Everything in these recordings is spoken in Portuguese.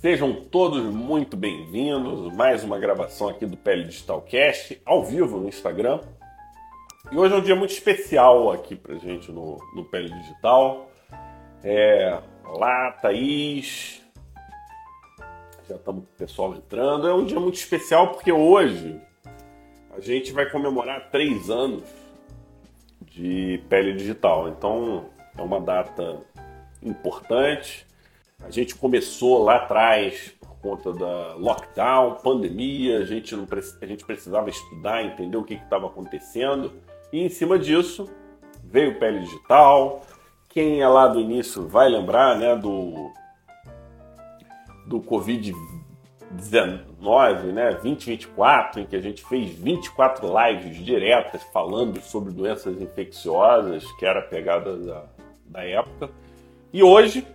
Sejam todos muito bem-vindos. Mais uma gravação aqui do Pele Digitalcast, ao vivo no Instagram. E hoje é um dia muito especial aqui pra gente no, no Pele Digital. É, olá, Thaís. Já estamos com o pessoal entrando. É um dia muito especial porque hoje a gente vai comemorar três anos de Pele Digital. Então é uma data importante a gente começou lá atrás por conta da lockdown, pandemia, a gente, não, a gente precisava estudar, entender o que estava acontecendo. E em cima disso veio Pele Digital. Quem é lá do início vai lembrar né, do, do Covid-19, né, 2024, em que a gente fez 24 lives diretas falando sobre doenças infecciosas, que era a pegada da, da época. E hoje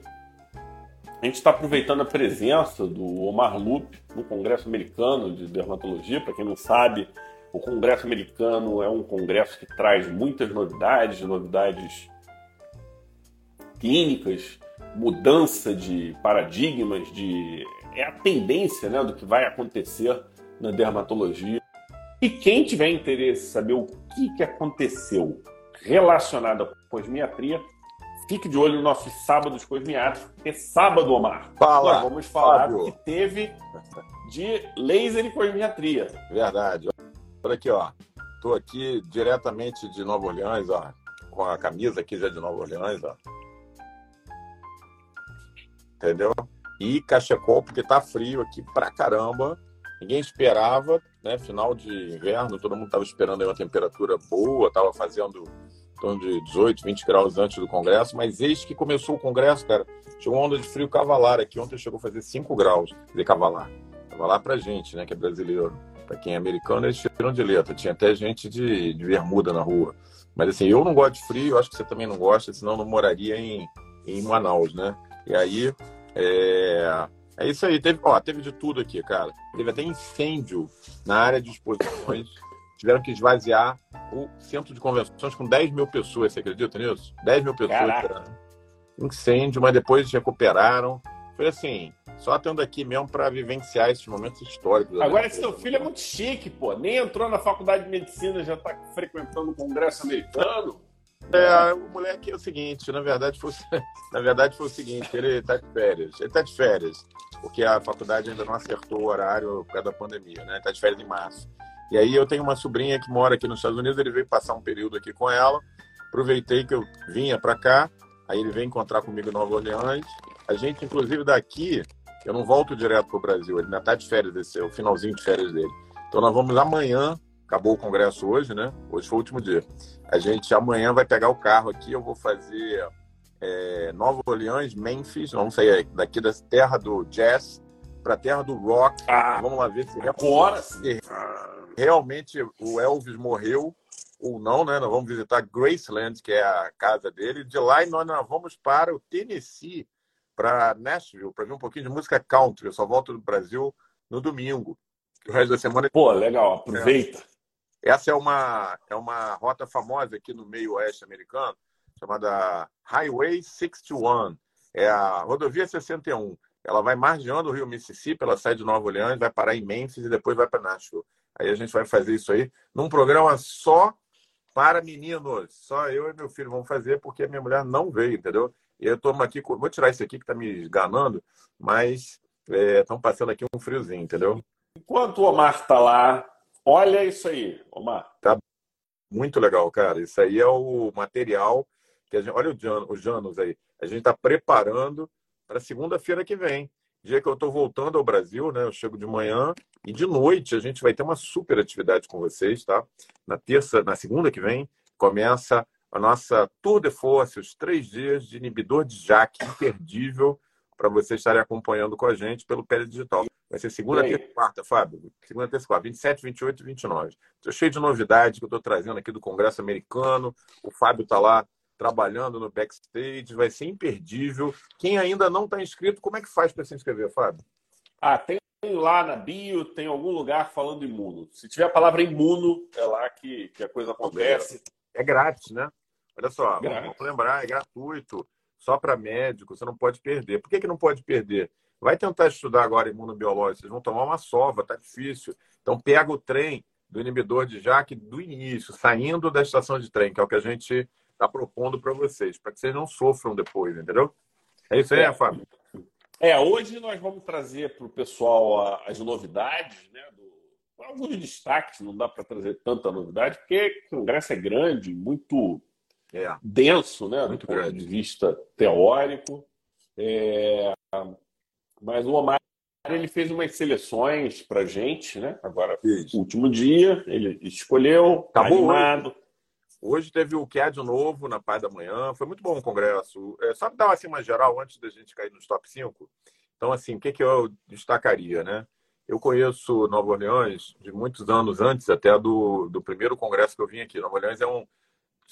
a gente está aproveitando a presença do Omar Lupe no Congresso Americano de Dermatologia. Para quem não sabe, o Congresso Americano é um congresso que traz muitas novidades, novidades clínicas, mudança de paradigmas, de é a tendência né, do que vai acontecer na dermatologia. E quem tiver interesse em saber o que, que aconteceu relacionado à cosmiatria, Fique de olho nos nossos sábados cosmiáticos, porque sábado, Omar, Fala, nós vamos falar do que teve de laser e cosmiatria. Verdade. Olha aqui, ó. Estou aqui diretamente de Nova Orleans, ó, com a camisa aqui já de Nova Orleans, ó. Entendeu? E cachecol, porque tá frio aqui pra caramba. Ninguém esperava, né? Final de inverno, todo mundo tava esperando uma temperatura boa, tava fazendo torno de 18, 20 graus antes do Congresso, mas eis que começou o Congresso, cara, chegou uma onda de frio cavalar aqui, ontem chegou a fazer 5 graus de cavalar. Cavalar pra gente, né, que é brasileiro. Pra quem é americano, eles tiram de letra. Tinha até gente de, de bermuda na rua. Mas assim, eu não gosto de frio, acho que você também não gosta, senão não moraria em, em Manaus, né? E aí, é, é isso aí. Teve, ó, teve de tudo aqui, cara. Teve até incêndio na área de exposições tiveram que esvaziar o centro de convenções com 10 mil pessoas, você acredita nisso? 10 mil pessoas. Caraca. Incêndio, mas depois recuperaram. Foi assim, só estando aqui mesmo para vivenciar esses momentos históricos. Agora, esse seu filho é muito chique, pô. Nem entrou na faculdade de medicina, já está frequentando o Congresso americano. É, o moleque é o seguinte, na verdade foi, na verdade foi o seguinte, ele está de férias. Ele está de férias, porque a faculdade ainda não acertou o horário por causa da pandemia, né? Está de férias em março. E aí eu tenho uma sobrinha que mora aqui nos Estados Unidos, ele veio passar um período aqui com ela. Aproveitei que eu vinha para cá, aí ele veio encontrar comigo em Nova Orleans. A gente, inclusive, daqui, eu não volto direto para o Brasil, ele ainda está de férias, esse é o finalzinho de férias dele. Então nós vamos amanhã, acabou o congresso hoje, né? Hoje foi o último dia. A gente amanhã vai pegar o carro aqui, eu vou fazer é, Nova Orleans, Memphis, vamos sair daqui da terra do jazz para a terra do rock. Ah, vamos lá ver se agora se realmente o Elvis morreu ou não, né? Nós vamos visitar Graceland, que é a casa dele. De lá nós, nós vamos para o Tennessee, para Nashville, para ver um pouquinho de música country. Eu só volto do Brasil no domingo. O resto da semana. Pô, legal, aproveita. Essa é uma, é uma rota famosa aqui no meio oeste americano, chamada Highway 61. É a rodovia 61. Ela vai margeando o rio Mississippi, ela sai de Nova Orleans, vai parar em Memphis e depois vai para Nashville. Aí a gente vai fazer isso aí num programa só para meninos. Só eu e meu filho vamos fazer porque a minha mulher não veio, entendeu? E eu tomo aqui, vou tirar isso aqui que está me esganando, mas estão é, passando aqui um friozinho, entendeu? Enquanto o Omar está lá, olha isso aí, Omar. Tá muito legal, cara. Isso aí é o material que a gente. Olha o Jan, os Janos aí. A gente está preparando para segunda-feira que vem dia que eu estou voltando ao Brasil, né? Eu chego de manhã e de noite a gente vai ter uma super atividade com vocês, tá? Na terça, na segunda que vem, começa a nossa Tour de Force, os três dias de inibidor de JAK imperdível para vocês estarem acompanhando com a gente pelo Pele Digital. Vai ser segunda, terça e quarta, Fábio. Segunda, terça e quarta, 27, 28 e 29. Estou cheio de novidades que eu estou trazendo aqui do Congresso Americano. O Fábio está lá trabalhando no backstage, vai ser imperdível. Quem ainda não está inscrito, como é que faz para se inscrever, Fábio? Ah, tem lá na bio, tem algum lugar falando imuno. Se tiver a palavra imuno, é lá que, que a coisa acontece. É grátis, né? Olha só, é vamos lembrar, é gratuito, só para médico, você não pode perder. Por que, que não pode perder? Vai tentar estudar agora imunobiológico, vocês vão tomar uma sova, tá difícil. Então pega o trem do inibidor de JAK do início, saindo da estação de trem, que é o que a gente está propondo para vocês, para que vocês não sofram depois, entendeu? É isso aí, é. Fábio? É, hoje nós vamos trazer para o pessoal as novidades, né? Do, alguns destaques, não dá para trazer tanta novidade, porque o congresso é grande, muito é. denso, né? Muito do grande. ponto de vista teórico. É, mas o Omar ele fez umas seleções para gente, né? Agora, Isso. último dia, ele escolheu, tá animado. Hoje. Hoje teve o QED novo na Pai da Manhã, foi muito bom o congresso. É, só dar assim, uma geral antes da gente cair nos top 5. Então, assim, o que, que eu destacaria, né? Eu conheço Nova Orleans de muitos anos antes até do, do primeiro congresso que eu vim aqui. Nova Orleans é um.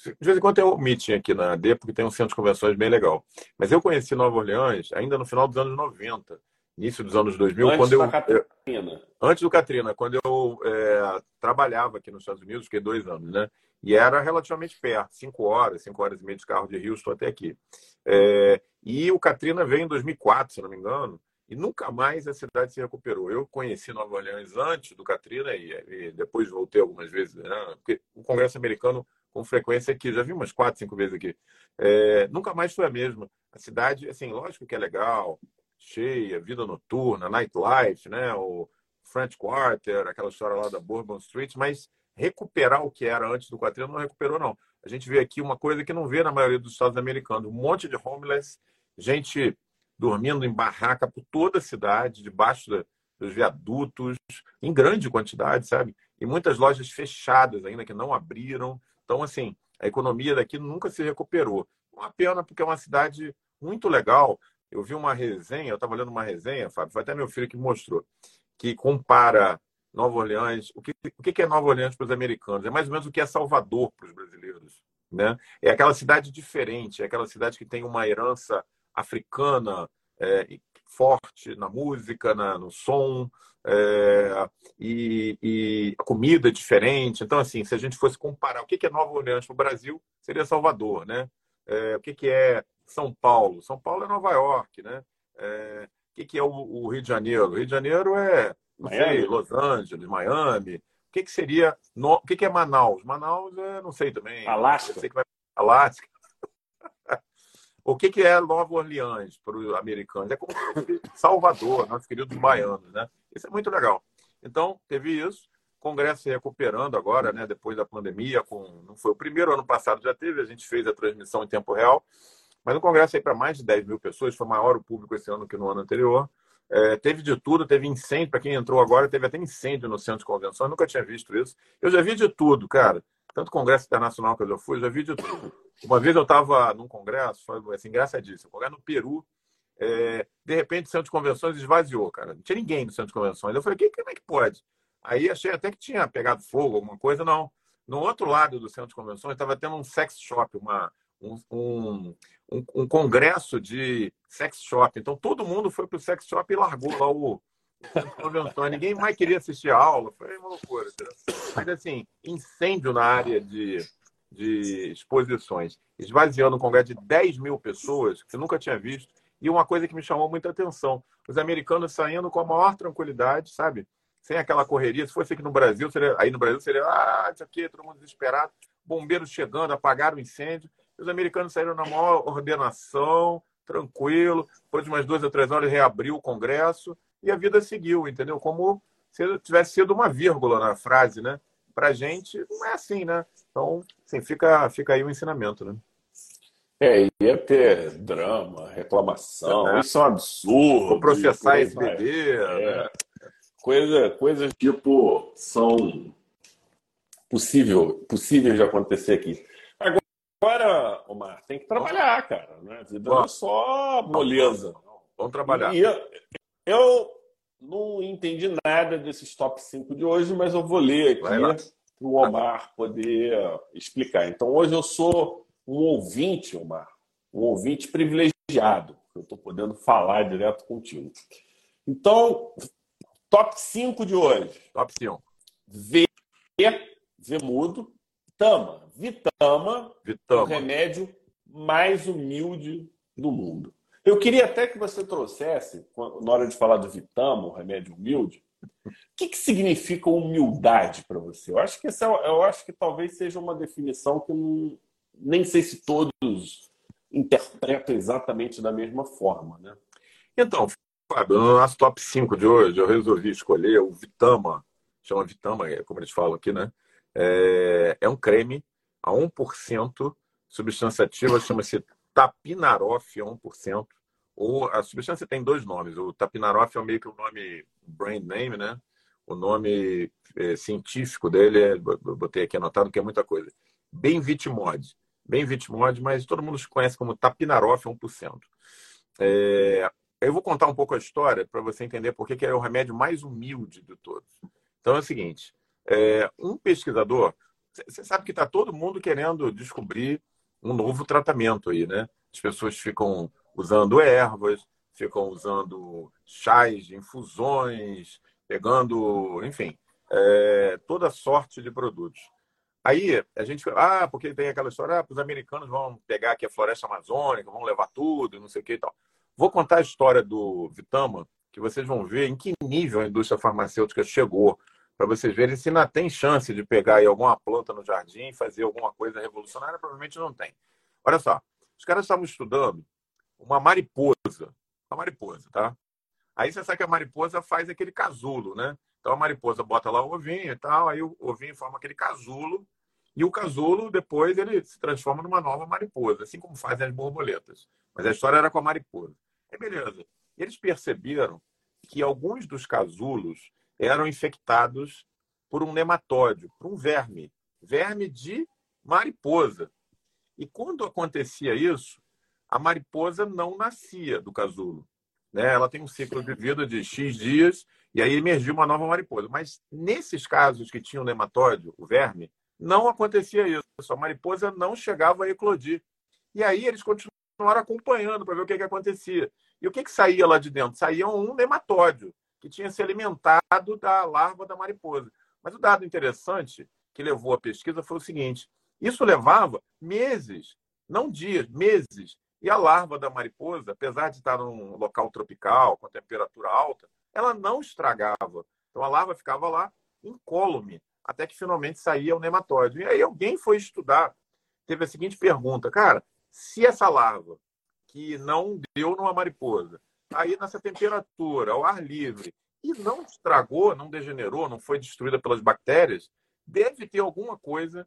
De vez em quando tem um meeting aqui na AD, porque tem um centro de convenções bem legal. Mas eu conheci Nova Orleans ainda no final dos anos 90 início dos anos 2000, antes quando eu, Katrina. antes do Katrina, quando eu é, trabalhava aqui nos Estados Unidos, fiquei dois anos, né? E era relativamente perto, cinco horas, cinco horas e meia de carro de Houston até aqui. É, e o Katrina veio em 2004, se não me engano, e nunca mais a cidade se recuperou. Eu conheci Nova Orleans antes do Katrina e, e depois voltei algumas vezes, né? porque o Congresso americano com frequência aqui, já vi umas quatro, cinco vezes aqui. É, nunca mais foi a mesma. A cidade, assim, lógico que é legal, cheia, vida noturna, nightlife, né? O French Quarter, aquela história lá da Bourbon Street, mas recuperar o que era antes do quadrilho não recuperou, não. A gente vê aqui uma coisa que não vê na maioria dos estados americanos: um monte de homeless, gente dormindo em barraca por toda a cidade, debaixo da, dos viadutos, em grande quantidade, sabe? E muitas lojas fechadas ainda, que não abriram. Então, assim, a economia daqui nunca se recuperou. Uma pena, porque é uma cidade muito legal. Eu vi uma resenha, eu estava lendo uma resenha, Fábio, foi até meu filho que mostrou, que compara Nova Orleans. O que, o que é Nova Orleans para os americanos? É mais ou menos o que é Salvador para os brasileiros. Né? É aquela cidade diferente, é aquela cidade que tem uma herança africana é, forte na música, na, no som, é, e, e, a comida é diferente. Então, assim, se a gente fosse comparar o que é Nova Orleans para o Brasil, seria Salvador, né? É, o que é são Paulo. São Paulo é Nova York, né? É, o que, é o, o, Rio de Janeiro? O Rio de Janeiro é sei, Los Angeles, Miami. O que, que seria. No, o que, que é Manaus? Manaus é, não sei também. Alasca. Sei vai, Alasca. o que, que é Nova Orleans para os americanos? É como Salvador, nossos queridos baianos, né? Isso é muito legal. Então, teve isso. Congresso se recuperando agora, né? Depois da pandemia, com não foi o primeiro ano passado já teve, a gente fez a transmissão em tempo real. Mas o congresso aí para mais de 10 mil pessoas, foi maior o público esse ano que no ano anterior. É, teve de tudo, teve incêndio, para quem entrou agora, teve até incêndio no centro de convenção, eu nunca tinha visto isso. Eu já vi de tudo, cara. Tanto congresso internacional que eu já fui, eu já vi de tudo. Uma vez eu estava num congresso, foi assim, engraçadíssimo, um congresso no Peru, é, de repente o centro de convenções esvaziou, cara. Não tinha ninguém no centro de convenções. Eu falei, que, como é que pode? Aí achei até que tinha pegado fogo, alguma coisa, não. No outro lado do centro de convenções estava tendo um sex shop, uma, um, um, um, um congresso de sex shop. Então todo mundo foi para o sex shop e largou lá o. Ninguém mais queria assistir a aula. Foi uma loucura. Mas assim, incêndio na área de, de exposições, esvaziando um congresso de 10 mil pessoas, que você nunca tinha visto. E uma coisa que me chamou muita atenção: os americanos saindo com a maior tranquilidade, sabe? Sem aquela correria. Se fosse aqui no Brasil, seria, aí no Brasil seria, ah, isso aqui, todo mundo desesperado. Bombeiros chegando, apagaram o incêndio. Os americanos saíram na maior ordenação, tranquilo. Depois de umas duas ou três horas, reabriu o Congresso e a vida seguiu, entendeu? Como se tivesse sido uma vírgula na frase, né? Para a gente, não é assim, né? Então, assim, fica, fica aí o ensinamento, né? É, ia ter drama, reclamação, é. isso é um absurdo. Vou processar esse bebê. É. Né? Coisa, coisas tipo são possível, possíveis de acontecer aqui. Agora, Omar, tem que trabalhar, cara. Né? A vida não é só moleza. Vamos trabalhar. E eu, eu, não entendi nada desses top 5 de hoje, mas eu vou ler aqui para o Omar poder explicar. Então, hoje eu sou um ouvinte, Omar, um ouvinte privilegiado. Eu estou podendo falar direto contigo. Então, top 5 de hoje. Top 5. V, V mudo, Tama. Vitama, Vitama. o remédio mais humilde do mundo. Eu queria até que você trouxesse, na hora de falar do Vitamo, remédio humilde, o que, que significa humildade para você? Eu acho que essa, é eu acho que talvez seja uma definição que não, nem sei se todos interpretam exatamente da mesma forma, né? Então, Fábio, no nosso top 5 de hoje, eu resolvi escolher o Vitama, chama Vitama, é como eles falam aqui, né? É, é um creme a 1%, substância ativa chama-se Tapinarof, a 1%. Ou a substância tem dois nomes. O Tapinarof é meio que o nome brand name, né? O nome é, científico dele, é, botei aqui anotado, que é muita coisa. Benvitimod. Benvitimod, mas todo mundo conhece como Tapinarof 1%. É, eu vou contar um pouco a história para você entender por que é o remédio mais humilde de todos. Então é o seguinte: é, um pesquisador, você sabe que está todo mundo querendo descobrir um novo tratamento aí, né? As pessoas ficam usando ervas, ficam usando chás, infusões, pegando, enfim, é, toda sorte de produtos. Aí a gente, ah, porque tem aquela história, ah, os americanos vão pegar aqui a floresta amazônica, vão levar tudo, não sei o que e tal. Vou contar a história do Vitama, que vocês vão ver em que nível a indústria farmacêutica chegou, para vocês verem se ainda tem chance de pegar aí alguma planta no jardim e fazer alguma coisa revolucionária. Provavelmente não tem. Olha só, os caras estavam estudando uma mariposa, uma mariposa, tá? Aí você sabe que a mariposa faz aquele casulo, né? Então a mariposa bota lá o ovinho e tal, aí o ovinho forma aquele casulo e o casulo depois ele se transforma numa nova mariposa, assim como fazem as borboletas. Mas a história era com a mariposa. É beleza. E eles perceberam que alguns dos casulos eram infectados por um nematóide, por um verme, verme de mariposa. E quando acontecia isso, a mariposa não nascia do casulo. Né? Ela tem um ciclo de vida de X dias e aí emergiu uma nova mariposa. Mas nesses casos que tinham nematóide, o verme, não acontecia isso. A mariposa não chegava a eclodir. E aí eles continuaram acompanhando para ver o que, que acontecia. E o que, que saía lá de dentro? Saía um nematóide que tinha se alimentado da larva da mariposa. Mas o dado interessante que levou a pesquisa foi o seguinte: isso levava meses, não dias, meses. E a larva da mariposa, apesar de estar num local tropical, com temperatura alta, ela não estragava. Então a larva ficava lá incólume, até que finalmente saía o nematóide. E aí alguém foi estudar, teve a seguinte pergunta: cara, se essa larva que não deu numa mariposa, aí nessa temperatura, ao ar livre, e não estragou, não degenerou, não foi destruída pelas bactérias, deve ter alguma coisa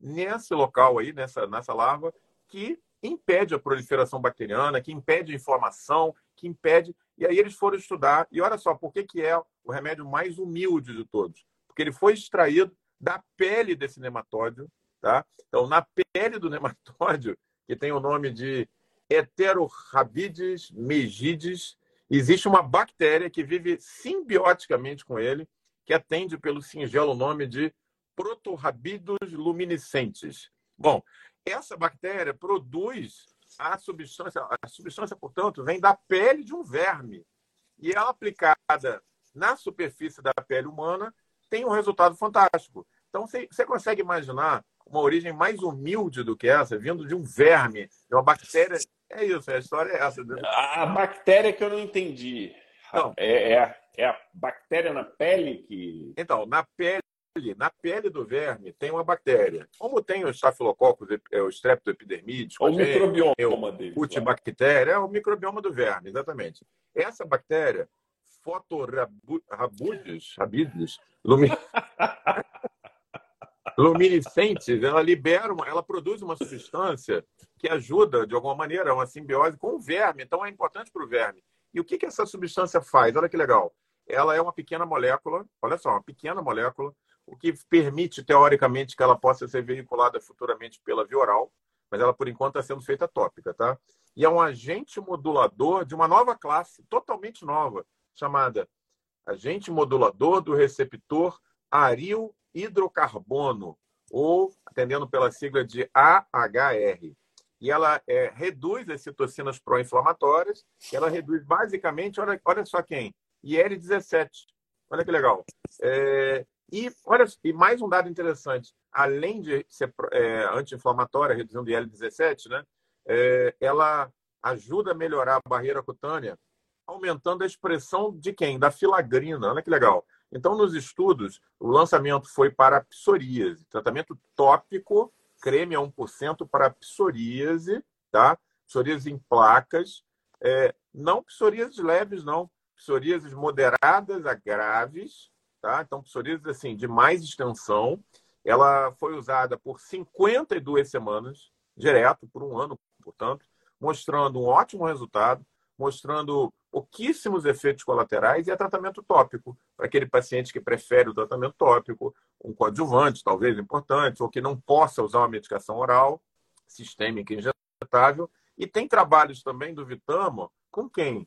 nesse local aí, nessa, nessa larva, que impede a proliferação bacteriana, que impede a inflamação, que impede. E aí eles foram estudar. E olha só, por que, que é o remédio mais humilde de todos? Porque ele foi extraído da pele desse nematóide. Tá? Então, na pele do nematóide, que tem o nome de Heterorabides megides, existe uma bactéria que vive simbioticamente com ele, que atende pelo singelo nome de Protorrabidos luminescentes. Bom, essa bactéria produz a substância, a substância, portanto, vem da pele de um verme. E ela aplicada na superfície da pele humana tem um resultado fantástico. Então, você consegue imaginar uma origem mais humilde do que essa, vindo de um verme, de uma bactéria. É isso, a história é essa. A bactéria que eu não entendi. Não. É, é, a, é a bactéria na pele que. Então, na pele na pele do verme tem uma bactéria. Como tem o estafilococcus, é, o streptoepidermides, o microbioma dele. Putibactéria, é o microbioma do verme, exatamente. Essa bactéria, fotorabudis, rabidis, luminescentes, ela libera, uma, ela produz uma substância que ajuda, de alguma maneira, uma simbiose com o verme. Então, é importante para o verme. E o que, que essa substância faz? Olha que legal. Ela é uma pequena molécula, olha só, uma pequena molécula o que permite, teoricamente, que ela possa ser veiculada futuramente pela via oral, mas ela, por enquanto, está sendo feita tópica, tá? E é um agente modulador de uma nova classe, totalmente nova, chamada agente modulador do receptor aril hidrocarbono, ou atendendo pela sigla de AHR. E ela é, reduz as citocinas pró-inflamatórias, ela reduz basicamente, olha, olha só quem, IL-17. Olha que legal. É, e, olha, e mais um dado interessante: além de ser é, anti-inflamatória, reduzindo IL-17, né, é, ela ajuda a melhorar a barreira cutânea, aumentando a expressão de quem? Da filagrina. Olha que legal. Então, nos estudos, o lançamento foi para psoríase, tratamento tópico, creme a 1% para psoríase, tá? Psoríase em placas, é, não psoríases leves, não, psoríases moderadas a graves, tá? Então, psoríase assim, de mais extensão. Ela foi usada por 52 semanas, direto, por um ano, portanto, mostrando um ótimo resultado, mostrando pouquíssimos efeitos colaterais e é tratamento tópico. Para aquele paciente que prefere o tratamento tópico, um coadjuvante, talvez importante, ou que não possa usar uma medicação oral, sistêmica injetável. E tem trabalhos também do Vitamo com quem?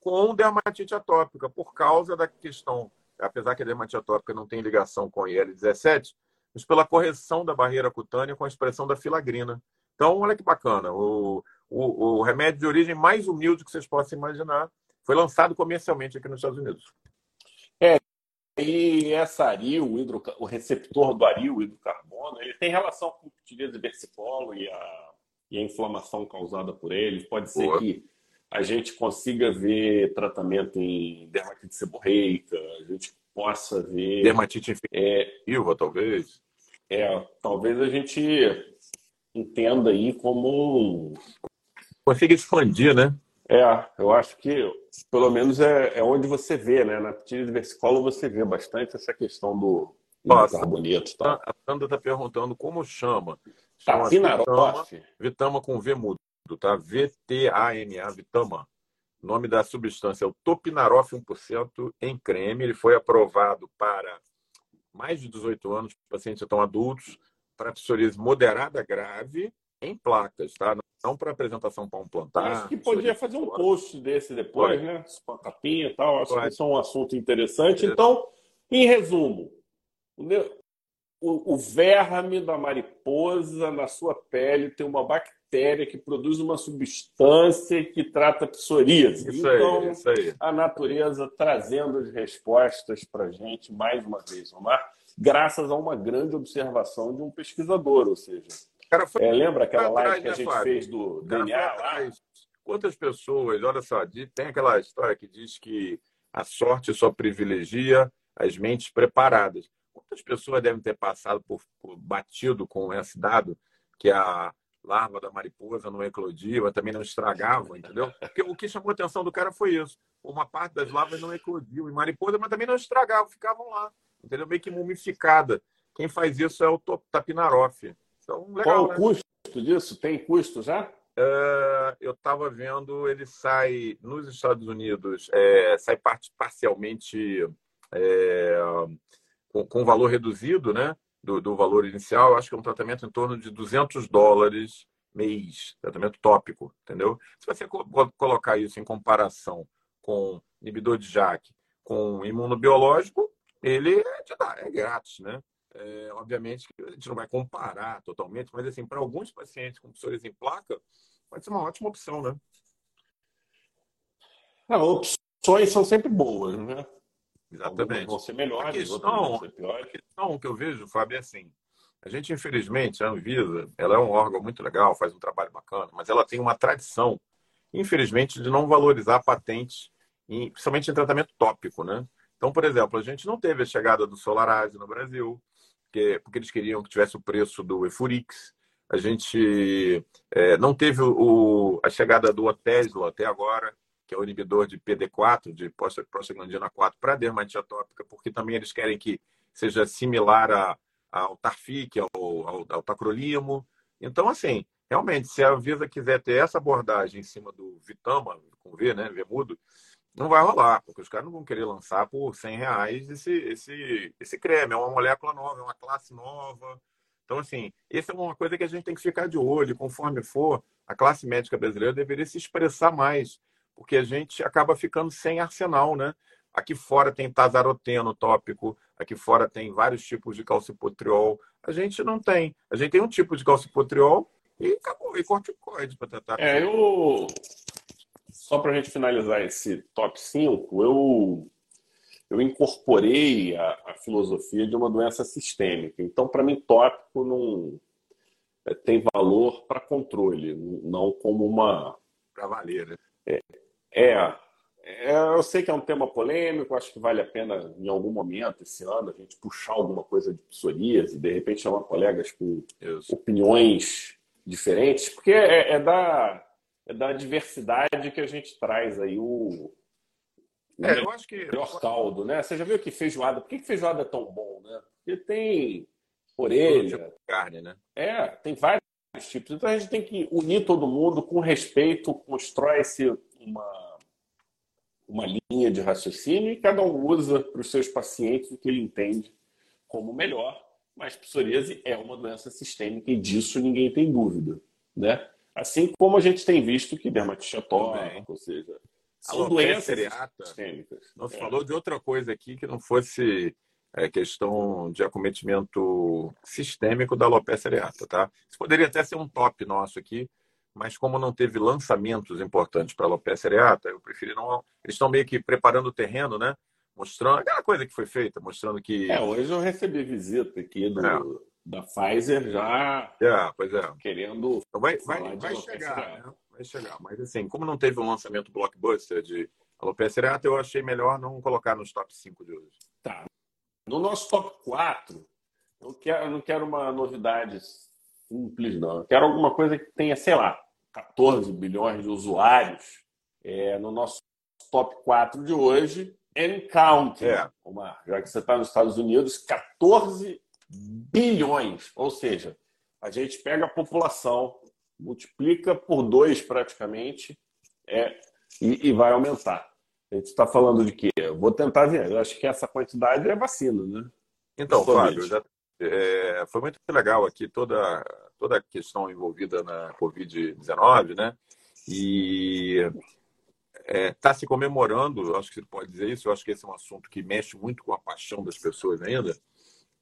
Com dermatite atópica, por causa da questão, apesar que a dermatite atópica não tem ligação com IL-17, mas pela correção da barreira cutânea com a expressão da filagrina. Então, olha que bacana. O, o, o remédio de origem mais humilde que vocês possam imaginar. Foi lançado comercialmente aqui nos Estados Unidos. É, e essa aril, o, hidro, o receptor do aril, o hidrocarbono, ele tem relação com o ptiríase versicolo e a, e a inflamação causada por ele. Pode ser Boa. que a gente consiga ver tratamento em dermatite seborreica, a gente possa ver... Dermatite infectiva, é, talvez. É, talvez a gente entenda aí como consiga expandir, né? É, eu acho que pelo menos é, é onde você vê, né? Na tira de versicolo você vê bastante essa questão do, Nossa, carboneto. Tá? A Sandra está perguntando como chama. Chama Vitama, Vitama com V mudo, tá? V-T-A-M-A, Vitama. O nome da substância é o Topinarof 1% em creme. Ele foi aprovado para mais de 18 anos, pacientes estão adultos, para psoríase moderada grave em placas, tá? Não para apresentação para um plantar. Acho que podia fazer um post desse depois, Pode. né? Com a capinha e tal. Acho Pode. que isso é um assunto interessante. Então, em resumo, o, o verme da mariposa na sua pele tem uma bactéria que produz uma substância que trata psoríase. Isso então, aí, isso aí. a natureza trazendo as respostas para a gente mais uma vez, Omar, graças a uma grande observação de um pesquisador, ou seja, Cara, foi... é, lembra aquela live que a né, gente fez do DNA lá? Quantas pessoas, olha só, tem aquela história que diz que a sorte só privilegia as mentes preparadas. Quantas pessoas devem ter passado por, por batido com esse dado que a larva da mariposa não eclodia, também não estragava, entendeu? Porque o que chamou a atenção do cara foi isso. Uma parte das larvas não eclodiam em mariposa, mas também não estragavam, ficavam lá, entendeu? Meio que mumificada. Quem faz isso é o Tapinaroff. Então, legal, Qual né? o custo disso? Tem custo já? Uh, eu estava vendo, ele sai nos Estados Unidos, é, sai parcialmente é, com, com valor reduzido, né? Do, do, valor inicial, eu acho que é um tratamento em torno de 200 dólares mês, tratamento tópico, entendeu? Se você co colocar isso em comparação com inibidor de JAK, com imunobiológico, ele é, é grátis, né? É, obviamente que a gente não vai comparar totalmente, mas assim, para alguns pacientes com psoríase em placa, pode ser uma ótima opção, né? Não, ah, opções são sempre boas, né? Exatamente. Algumas vão ser melhores, a questão, a questão que eu vejo, Fábio, é assim, a gente, infelizmente, a Anvisa, ela é um órgão muito legal, faz um trabalho bacana, mas ela tem uma tradição, infelizmente, de não valorizar patentes, principalmente em tratamento tópico, né? Então, por exemplo, a gente não teve a chegada do Solarase no Brasil, porque, porque eles queriam que tivesse o preço do Efurix. A gente é, não teve o, a chegada do Otesla até agora, que é o inibidor de PD4, de prostaglandina 4, para dermatite atópica, porque também eles querem que seja similar a, ao Tarfic, ao, ao, ao Tacrolimo. Então, assim, realmente, se a Anvisa quiser ter essa abordagem em cima do Vitama, com V, né, V mudo, não vai rolar, porque os caras não vão querer lançar por 100 reais esse, esse, esse creme. É uma molécula nova, é uma classe nova. Então, assim, essa é uma coisa que a gente tem que ficar de olho. Conforme for, a classe médica brasileira deveria se expressar mais, porque a gente acaba ficando sem arsenal, né? Aqui fora tem tazaroteno tópico, aqui fora tem vários tipos de calcipotriol. A gente não tem. A gente tem um tipo de calcipotriol e acabou, e corticoide para tratar. É, eu só para a gente finalizar esse top 5, eu, eu incorporei a, a filosofia de uma doença sistêmica. Então, para mim, tópico não é, tem valor para controle, não como uma, para valer, né? É, é, é, eu sei que é um tema polêmico, acho que vale a pena, em algum momento, esse ano, a gente puxar alguma coisa de psoríase, de repente chamar colegas com Isso. opiniões diferentes, porque é, é, da, é da diversidade que a gente traz aí o, o é, eu acho que... melhor caldo, né? Você já viu que feijoada, por que, feijoada é tão bom, né? Porque tem orelha. Tipo carne, né? É, tem vários tipos. Então a gente tem que unir todo mundo com respeito, constrói-se uma uma linha de raciocínio e cada um usa para os seus pacientes o que ele entende como melhor. Mas psoríase é uma doença sistêmica e disso ninguém tem dúvida, né? Assim como a gente tem visto que dermatite atópica, ou seja, são doenças seriata, sistêmicas. Não se é. falou de outra coisa aqui que não fosse é, questão de acometimento sistêmico da alopecia areata, tá? Isso poderia até ser um top nosso aqui, mas como não teve lançamentos importantes para a alopecia areata, eu preferi não. Eles estão meio que preparando o terreno, né? Mostrando aquela coisa que foi feita, mostrando que. É, hoje eu recebi visita aqui do, é. Da Pfizer já. É, pois é. Querendo. Então vai, vai, vai chegar, né? Vai chegar. Mas assim, como não teve um lançamento blockbuster de alopecia areata, eu achei melhor não colocar nos top 5 de hoje. Tá. No nosso top 4, eu, quero, eu não quero uma novidade simples, não. Eu quero alguma coisa que tenha, sei lá, 14 bilhões de usuários é, no nosso top 4 de hoje. And counting, é. Omar, já que você está nos Estados Unidos, 14 bilhões. Ou seja, a gente pega a população, multiplica por dois praticamente é, e, e vai aumentar. A gente está falando de quê? Eu vou tentar ver. Eu acho que essa quantidade é vacina, né? Então, Fábio, já, é, foi muito legal aqui toda toda a questão envolvida na Covid-19, né? E está é, tá se comemorando, acho que você pode dizer isso, eu acho que esse é um assunto que mexe muito com a paixão das pessoas ainda,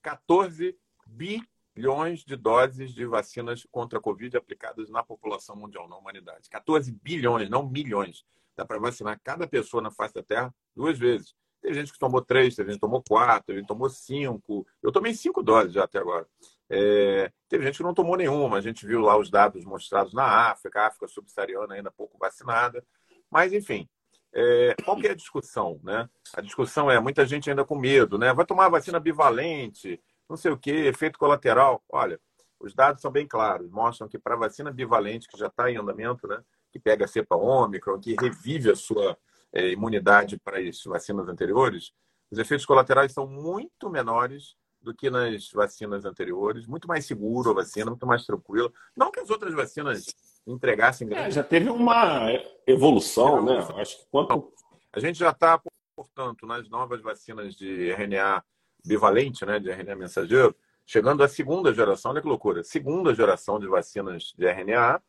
14 bilhões de doses de vacinas contra a Covid aplicadas na população mundial, na humanidade. 14 bilhões, não milhões. Dá para vacinar cada pessoa na face da Terra duas vezes. Tem gente que tomou três, tem gente que tomou quatro, tem gente que tomou cinco. Eu tomei cinco doses já até agora. É, teve gente que não tomou nenhuma. A gente viu lá os dados mostrados na África, a África subsaariana ainda pouco vacinada. Mas, enfim, é, qual que é a discussão? Né? A discussão é muita gente ainda com medo. Né? Vai tomar vacina bivalente, não sei o quê, efeito colateral. Olha, os dados são bem claros. Mostram que para a vacina bivalente, que já está em andamento, né? que pega a cepa ômicron, que revive a sua é, imunidade para as vacinas anteriores, os efeitos colaterais são muito menores do que nas vacinas anteriores, muito mais seguro a vacina, muito mais tranquila. Não que as outras vacinas entregassem É, já teve uma evolução, né? Acho que quanto... A gente já está, portanto, nas novas vacinas de RNA bivalente, né, de RNA mensageiro, chegando à segunda geração, olha que loucura, segunda geração de vacinas de RNA.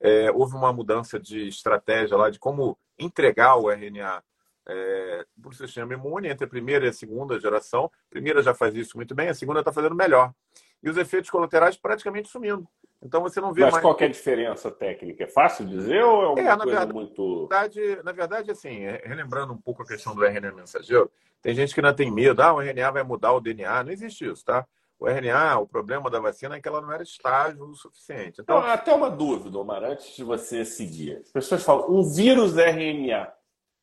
É, houve uma mudança de estratégia lá de como entregar o RNA é, para o sistema imune entre a primeira e a segunda geração. A primeira já faz isso muito bem, a segunda está fazendo melhor. E os efeitos colaterais praticamente sumindo. Então você não vê Mas mais. qual é a diferença técnica? É fácil dizer ou é uma é, coisa verdade, muito. Na verdade, na verdade, assim, é, relembrando um pouco a questão do RNA mensageiro, tem gente que ainda tem medo, ah, o RNA vai mudar o DNA. Não existe isso, tá? O RNA, o problema da vacina é que ela não era estágil o suficiente. Então, então até uma dúvida, Omar, antes de você seguir. As pessoas falam, um vírus RNA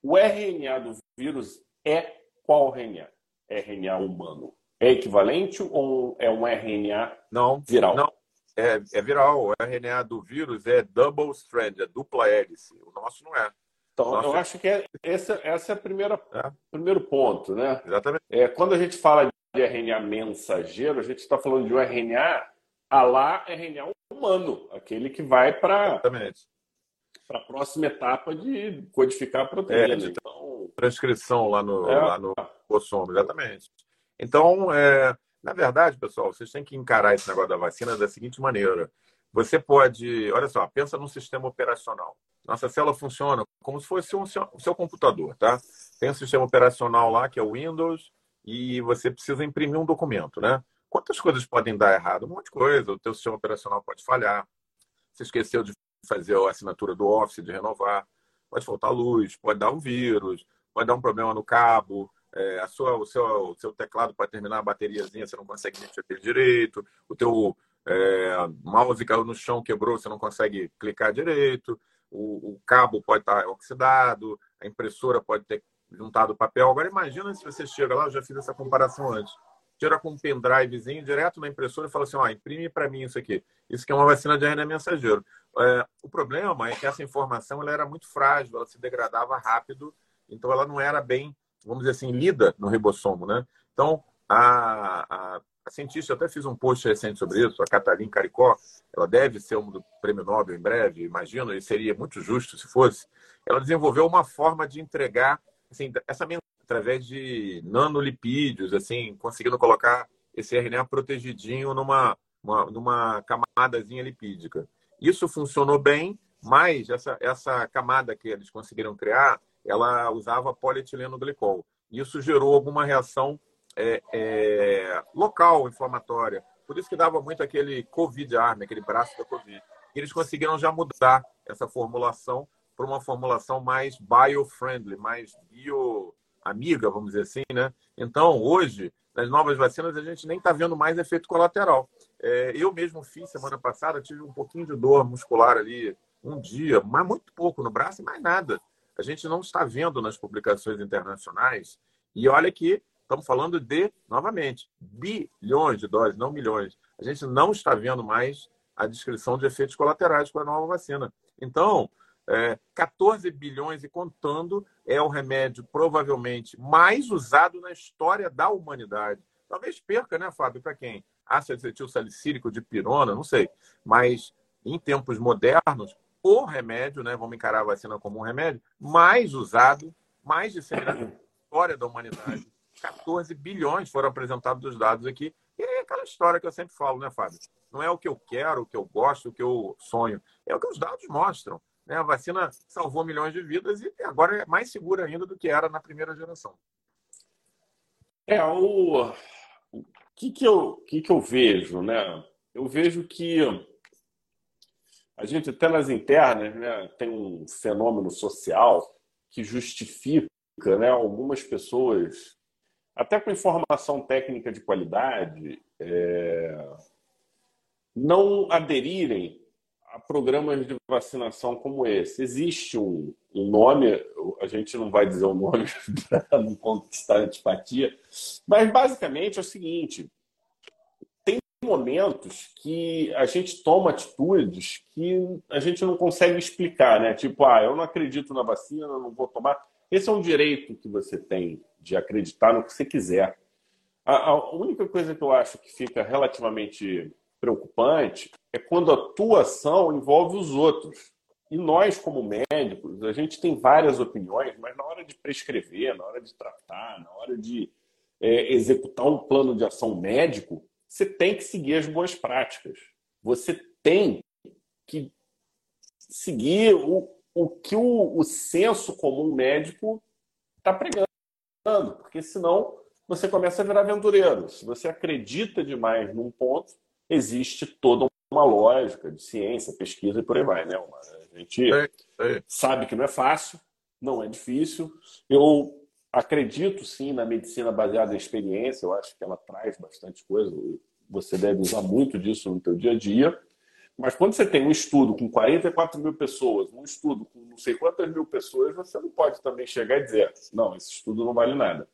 o RNA do vírus é qual RNA? RNA humano. É equivalente ou é um RNA não, viral? Não, é, é viral. O RNA do vírus é double strand, é dupla hélice. O nosso não é. Então, Nossa. eu acho que é, esse, esse é o primeiro, é. primeiro ponto, né? Exatamente. É, quando a gente fala de RNA mensageiro, a gente está falando de um RNA a lá RNA humano, aquele que vai para para a próxima etapa de codificar a proteína. É, de então... transcrição lá no, é. lá no exatamente. Então, é, na verdade, pessoal, vocês têm que encarar esse negócio da vacina da seguinte maneira. Você pode, olha só, pensa num sistema operacional. Nossa célula funciona como se fosse um seu, seu computador, tá? Tem um sistema operacional lá que é o Windows e você precisa imprimir um documento, né? Quantas coisas podem dar errado? Um monte de coisa. O teu sistema operacional pode falhar. Você esqueceu de fazer a assinatura do Office, de renovar. Pode faltar luz, pode dar um vírus, pode dar um problema no cabo, é, a sua, o, seu, o seu teclado para terminar a bateriazinha, você não consegue mexer direito, o teu é, mouse caiu no chão, quebrou, você não consegue clicar direito, o, o cabo pode estar oxidado, a impressora pode ter juntado papel. Agora imagina se você chega lá, eu já fiz essa comparação antes. Tira com um pendrivezinho direto na impressora e fala assim: ó, imprime para mim isso aqui. Isso que é uma vacina de RNA mensageiro. É, o problema é que essa informação ela era muito frágil, ela se degradava rápido, então ela não era bem, vamos dizer assim, lida no ribossomo, né? Então, a, a, a cientista, eu até fiz um post recente sobre isso, a Catalina Caricó, ela deve ser um do prêmio Nobel em breve, imagino, e seria muito justo se fosse. Ela desenvolveu uma forma de entregar assim, essa através de nanolipídios, assim, conseguindo colocar esse RNA protegidinho numa, uma, numa camadazinha lipídica. Isso funcionou bem, mas essa, essa camada que eles conseguiram criar, ela usava polietileno glicol. Isso gerou alguma reação é, é, local inflamatória. Por isso que dava muito aquele Covid arm, aquele braço da Covid. E eles conseguiram já mudar essa formulação para uma formulação mais bio-friendly, mais bio-amiga, vamos dizer assim, né? Então, hoje, nas novas vacinas, a gente nem está vendo mais efeito colateral. É, eu mesmo fiz semana passada, tive um pouquinho de dor muscular ali, um dia, mas muito pouco no braço e mais nada. A gente não está vendo nas publicações internacionais. E olha que estamos falando de, novamente, bilhões de doses, não milhões. A gente não está vendo mais a descrição de efeitos colaterais com a nova vacina. Então, é, 14 bilhões e contando é o remédio provavelmente mais usado na história da humanidade. Talvez perca, né, Fábio? Para quem? Ácido acetil salicílico de pirona, não sei. Mas em tempos modernos, o remédio, né, vamos encarar a vacina como um remédio, mais usado, mais disseminado na história da humanidade. 14 bilhões foram apresentados dos dados aqui. E é aquela história que eu sempre falo, né, Fábio? Não é o que eu quero, o que eu gosto, o que eu sonho. É o que os dados mostram. Né? A vacina salvou milhões de vidas e agora é mais segura ainda do que era na primeira geração. É, o, o que, que, eu, que, que eu vejo, né? Eu vejo que a gente, até nas internas, né, tem um fenômeno social que justifica né, algumas pessoas, até com informação técnica de qualidade, é, não aderirem a programas de vacinação como esse. Existe um, um nome, a gente não vai dizer o nome para não conquistar antipatia, mas basicamente é o seguinte: momentos que a gente toma atitudes que a gente não consegue explicar, né? Tipo, ah, eu não acredito na vacina, não vou tomar. Esse é um direito que você tem de acreditar no que você quiser. A, a única coisa que eu acho que fica relativamente preocupante é quando a tua ação envolve os outros. E nós, como médicos, a gente tem várias opiniões, mas na hora de prescrever, na hora de tratar, na hora de é, executar um plano de ação médico, você tem que seguir as boas práticas. Você tem que seguir o, o que o, o senso comum médico está pregando, porque senão você começa a virar aventureiro. Se você acredita demais num ponto, existe toda uma lógica de ciência, pesquisa e por aí vai, né? A gente é, é. sabe que não é fácil, não é difícil. Eu acredito sim na medicina baseada em experiência, eu acho que ela traz bastante coisa. Você deve usar muito disso no seu dia a dia. Mas quando você tem um estudo com 44 mil pessoas, um estudo com não sei quantas mil pessoas, você não pode também chegar e dizer, não, esse estudo não vale nada.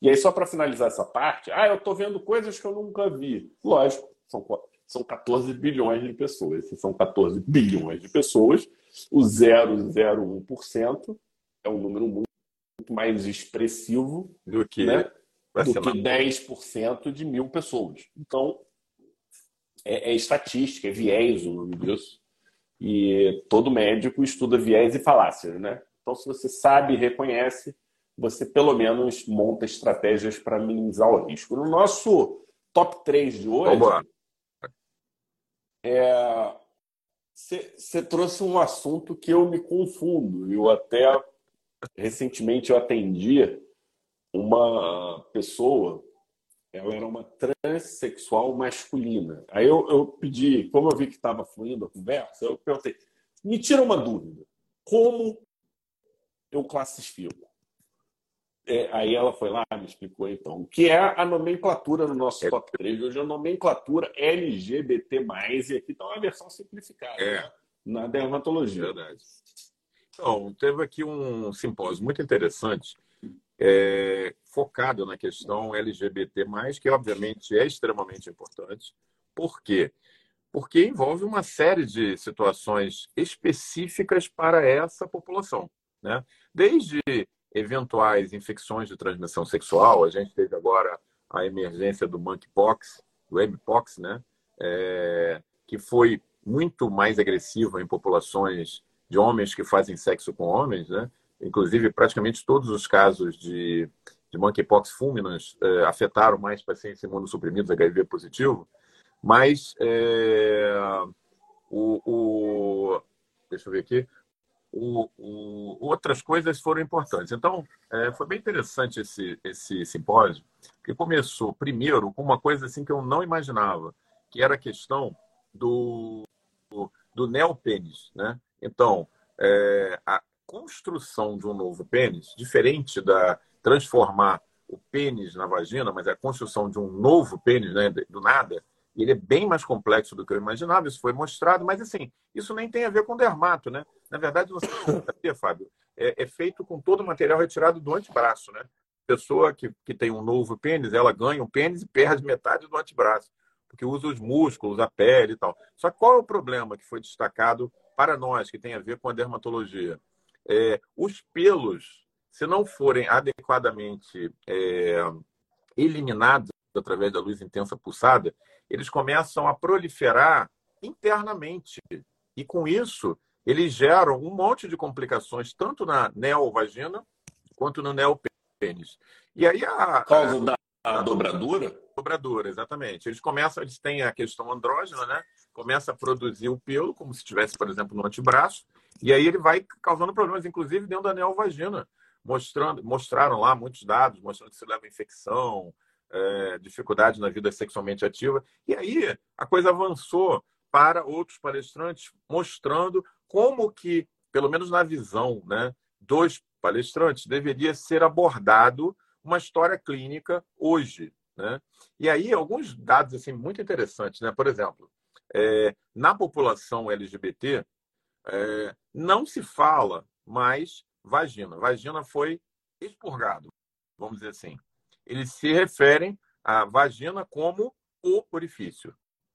E aí, só para finalizar essa parte, ah, eu estou vendo coisas que eu nunca vi. Lógico, são, são 14 bilhões de pessoas. Se são 14 bilhões de pessoas, o 0,01% é um número muito mais expressivo do que, né? do que 10% de mil pessoas. Então, é, é, estatística, é viés o nome disso. E todo médico estuda viés e falácias, né? Então, se você sabe e reconhece, você pelo menos monta estratégias para minimizar o risco. No nosso top 3 de hoje, você é, trouxe um assunto que eu me confundo. Eu até recentemente eu atendi uma pessoa, ela era uma transexual masculina. Aí eu, eu pedi, como eu vi que estava fluindo a conversa, eu perguntei: me tira uma dúvida, como eu classifico? É, aí ela foi lá me explicou então o que é a nomenclatura no nosso é. top 3 hoje é a nomenclatura LGBT+, e aqui está uma versão simplificada. É. Né? na dermatologia. Verdade. Então, teve aqui um simpósio muito interessante, é, focado na questão LGBT, que obviamente é extremamente importante. Por quê? Porque envolve uma série de situações específicas para essa população. Né? Desde eventuais infecções de transmissão sexual, a gente teve agora a emergência do monkeypox, do mpox, né? É, que foi muito mais agressiva em populações de homens que fazem sexo com homens, né? Inclusive, praticamente todos os casos de, de monkeypox fulminans é, afetaram mais pacientes imunossuprimidos HIV positivo, mas é, o, o, deixa eu ver aqui, o, o, outras coisas foram importantes. Então, é, foi bem interessante esse, esse simpósio, que começou primeiro com uma coisa assim que eu não imaginava, que era a questão do, do, do neopênis. Né? Então, é, a construção de um novo pênis, diferente da transformar o pênis na vagina, mas a construção de um novo pênis, né, do nada, ele é bem mais complexo do que eu imaginava, isso foi mostrado, mas assim, isso nem tem a ver com dermato, né? Na verdade, você sabia, Fábio, é, é, feito com todo o material retirado do antebraço, né? Pessoa que, que tem um novo pênis, ela ganha um pênis e perde metade do antebraço, porque usa os músculos, a pele e tal. Só qual é o problema que foi destacado para nós, que tem a ver com a dermatologia? É, os pelos, se não forem adequadamente é, eliminados através da luz intensa pulsada, eles começam a proliferar internamente. E com isso, eles geram um monte de complicações, tanto na neovagina quanto no neopênis. E aí a. Causa da a dobradura? Dobradura, exatamente. Eles começam, eles têm a questão andrógena, né? Começa a produzir o pelo, como se tivesse, por exemplo, no antebraço, e aí ele vai causando problemas, inclusive dentro da neovagina. Mostrando, mostraram lá muitos dados, mostrando que se leva infecção, é, dificuldade na vida sexualmente ativa. E aí a coisa avançou para outros palestrantes, mostrando como que, pelo menos na visão né, dos palestrantes, deveria ser abordado uma história clínica hoje. Né? E aí, alguns dados assim, muito interessantes. Né? Por exemplo, é, na população LGBT, é, não se fala mais vagina. Vagina foi expurgado, vamos dizer assim. Eles se referem à vagina como o orifício.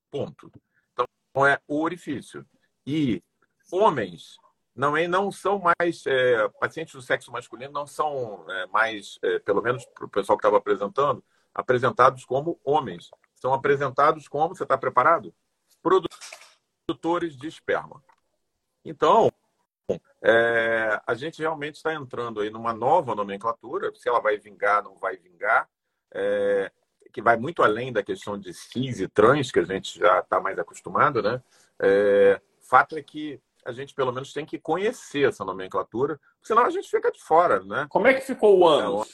Ponto. Então, é o orifício. E homens não, é, não são mais é, pacientes do sexo masculino não são é, mais, é, pelo menos para o pessoal que estava apresentando, apresentados como homens. São apresentados como, você está preparado? Produtores de esperma. Então, é, a gente realmente está entrando aí numa nova nomenclatura, se ela vai vingar, não vai vingar, é, que vai muito além da questão de cis e trans, que a gente já está mais acostumado, né? É, fato é que a gente pelo menos tem que conhecer essa nomenclatura, senão a gente fica de fora, né? Como é que ficou o? É,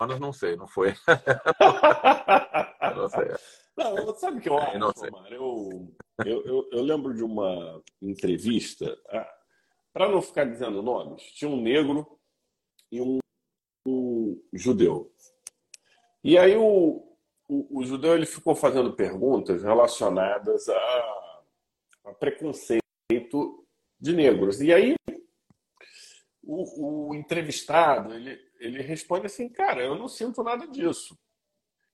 anos não sei, não foi. não sei. Não, sabe o que eu acho, não sei. Eu, eu, eu, eu, lembro de uma entrevista, ah, para não ficar dizendo nomes, tinha um negro e um, um judeu. E aí o, o, o, judeu ele ficou fazendo perguntas relacionadas a, a preconceito de negros. E aí o, o, entrevistado ele, ele responde assim, cara, eu não sinto nada disso.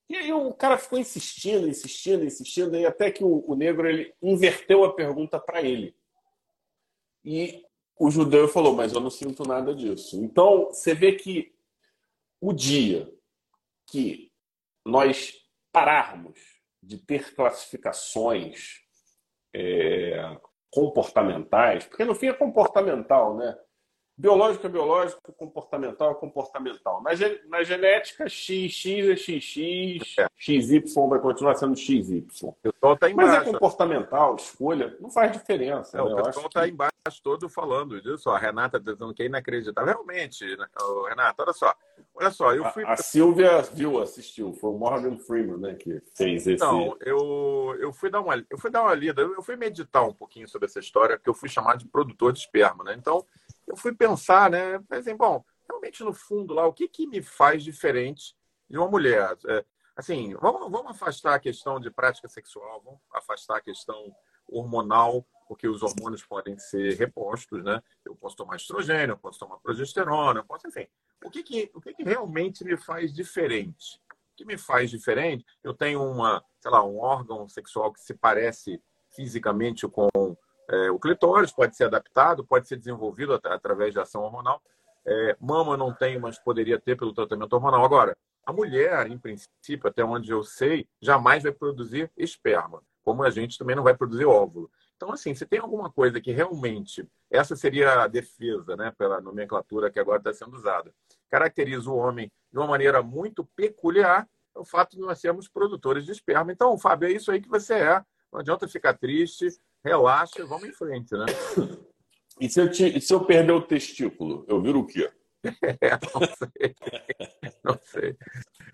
E aí o cara ficou insistindo, insistindo, insistindo, e até que o, o negro ele inverteu a pergunta para ele. E o judeu falou, mas eu não sinto nada disso. Então você vê que o dia que nós pararmos de ter classificações é, comportamentais, porque no fim é comportamental, né? Biológico é biológico, comportamental é comportamental. Na, na genética, XX é XX, é. XY vai continuar sendo XY. O pessoal está embaixo. Mas é comportamental, escolha, não faz diferença. É, né? O pessoal está que... embaixo todo falando disso. A Renata tá dizendo que é inacreditável. Realmente, né? Renata, olha só. Olha só, eu fui. A, a Silvia viu, assistiu. Foi o Morgan Freeman, né, que fez esse. Então, eu, eu, fui dar uma, eu fui dar uma lida, eu fui meditar um pouquinho sobre essa história, porque eu fui chamado de produtor de esperma, né? Então eu fui pensar, né? Assim, bom, realmente no fundo lá, o que, que me faz diferente de uma mulher? É, assim, vamos, vamos afastar a questão de prática sexual, vamos afastar a questão hormonal, porque os hormônios podem ser repostos, né? Eu posso tomar estrogênio, eu posso tomar progesterona, eu posso, enfim. O que, que, o que, que realmente me faz diferente? O que me faz diferente? Eu tenho uma, sei lá, um órgão sexual que se parece fisicamente com é, o clitóris, pode ser adaptado, pode ser desenvolvido at através de ação hormonal. É, mama não tem, mas poderia ter pelo tratamento hormonal. Agora, a mulher, em princípio, até onde eu sei, jamais vai produzir esperma, como a gente também não vai produzir óvulo. Então, assim, se tem alguma coisa que realmente, essa seria a defesa, né, pela nomenclatura que agora está sendo usada, caracteriza o homem de uma maneira muito peculiar, é o fato de nós sermos produtores de esperma. Então, Fábio, é isso aí que você é. Não adianta ficar triste, relaxa, vamos em frente, né? E se eu, te, se eu perder o testículo, eu viro o quê? É, não sei. Não sei.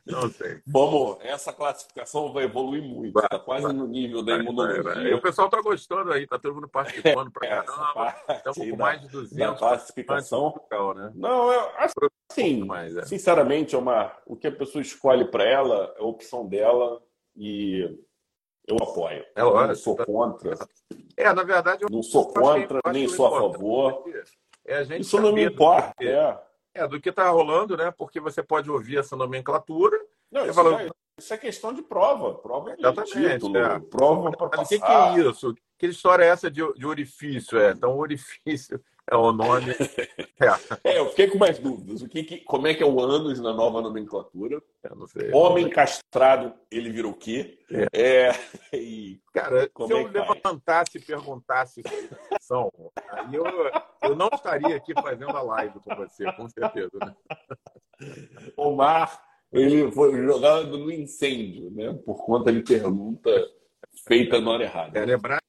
Não sei. Vamos, essa classificação vai evoluir muito. Está quase no nível da imunologia. E o pessoal está gostando aí, está todo mundo participando para caramba. Estamos com mais de 200. Da classificação. Local, né? Não, eu, assim, mais, é. sinceramente, Omar, o que a pessoa escolhe para ela é a opção dela e eu apoio. É lógico. Não sou contra. É, na verdade, eu não sou contra, nem sou a favor. É a Isso não me importa. É. é, do que está rolando, né? Porque você pode ouvir essa nomenclatura. Não, isso, falando... é, isso é questão de prova. Prova é Exatamente. Título, é. Prova para passar. O que, que, é isso? Que história é essa de, de orifício? É, então, orifício é o nome. É. é, eu fiquei com mais dúvidas. O que, que, como é que é o ânus na nova nomenclatura? Eu não sei. Homem castrado, ele virou o quê? É. é e, Cara, se eu é levantasse e perguntasse são, aí eu, eu não estaria aqui fazendo a live com você, com certeza. Né? Omar, ele foi jogado no incêndio, né? Por conta de pergunta feita na hora errada. É, lembrar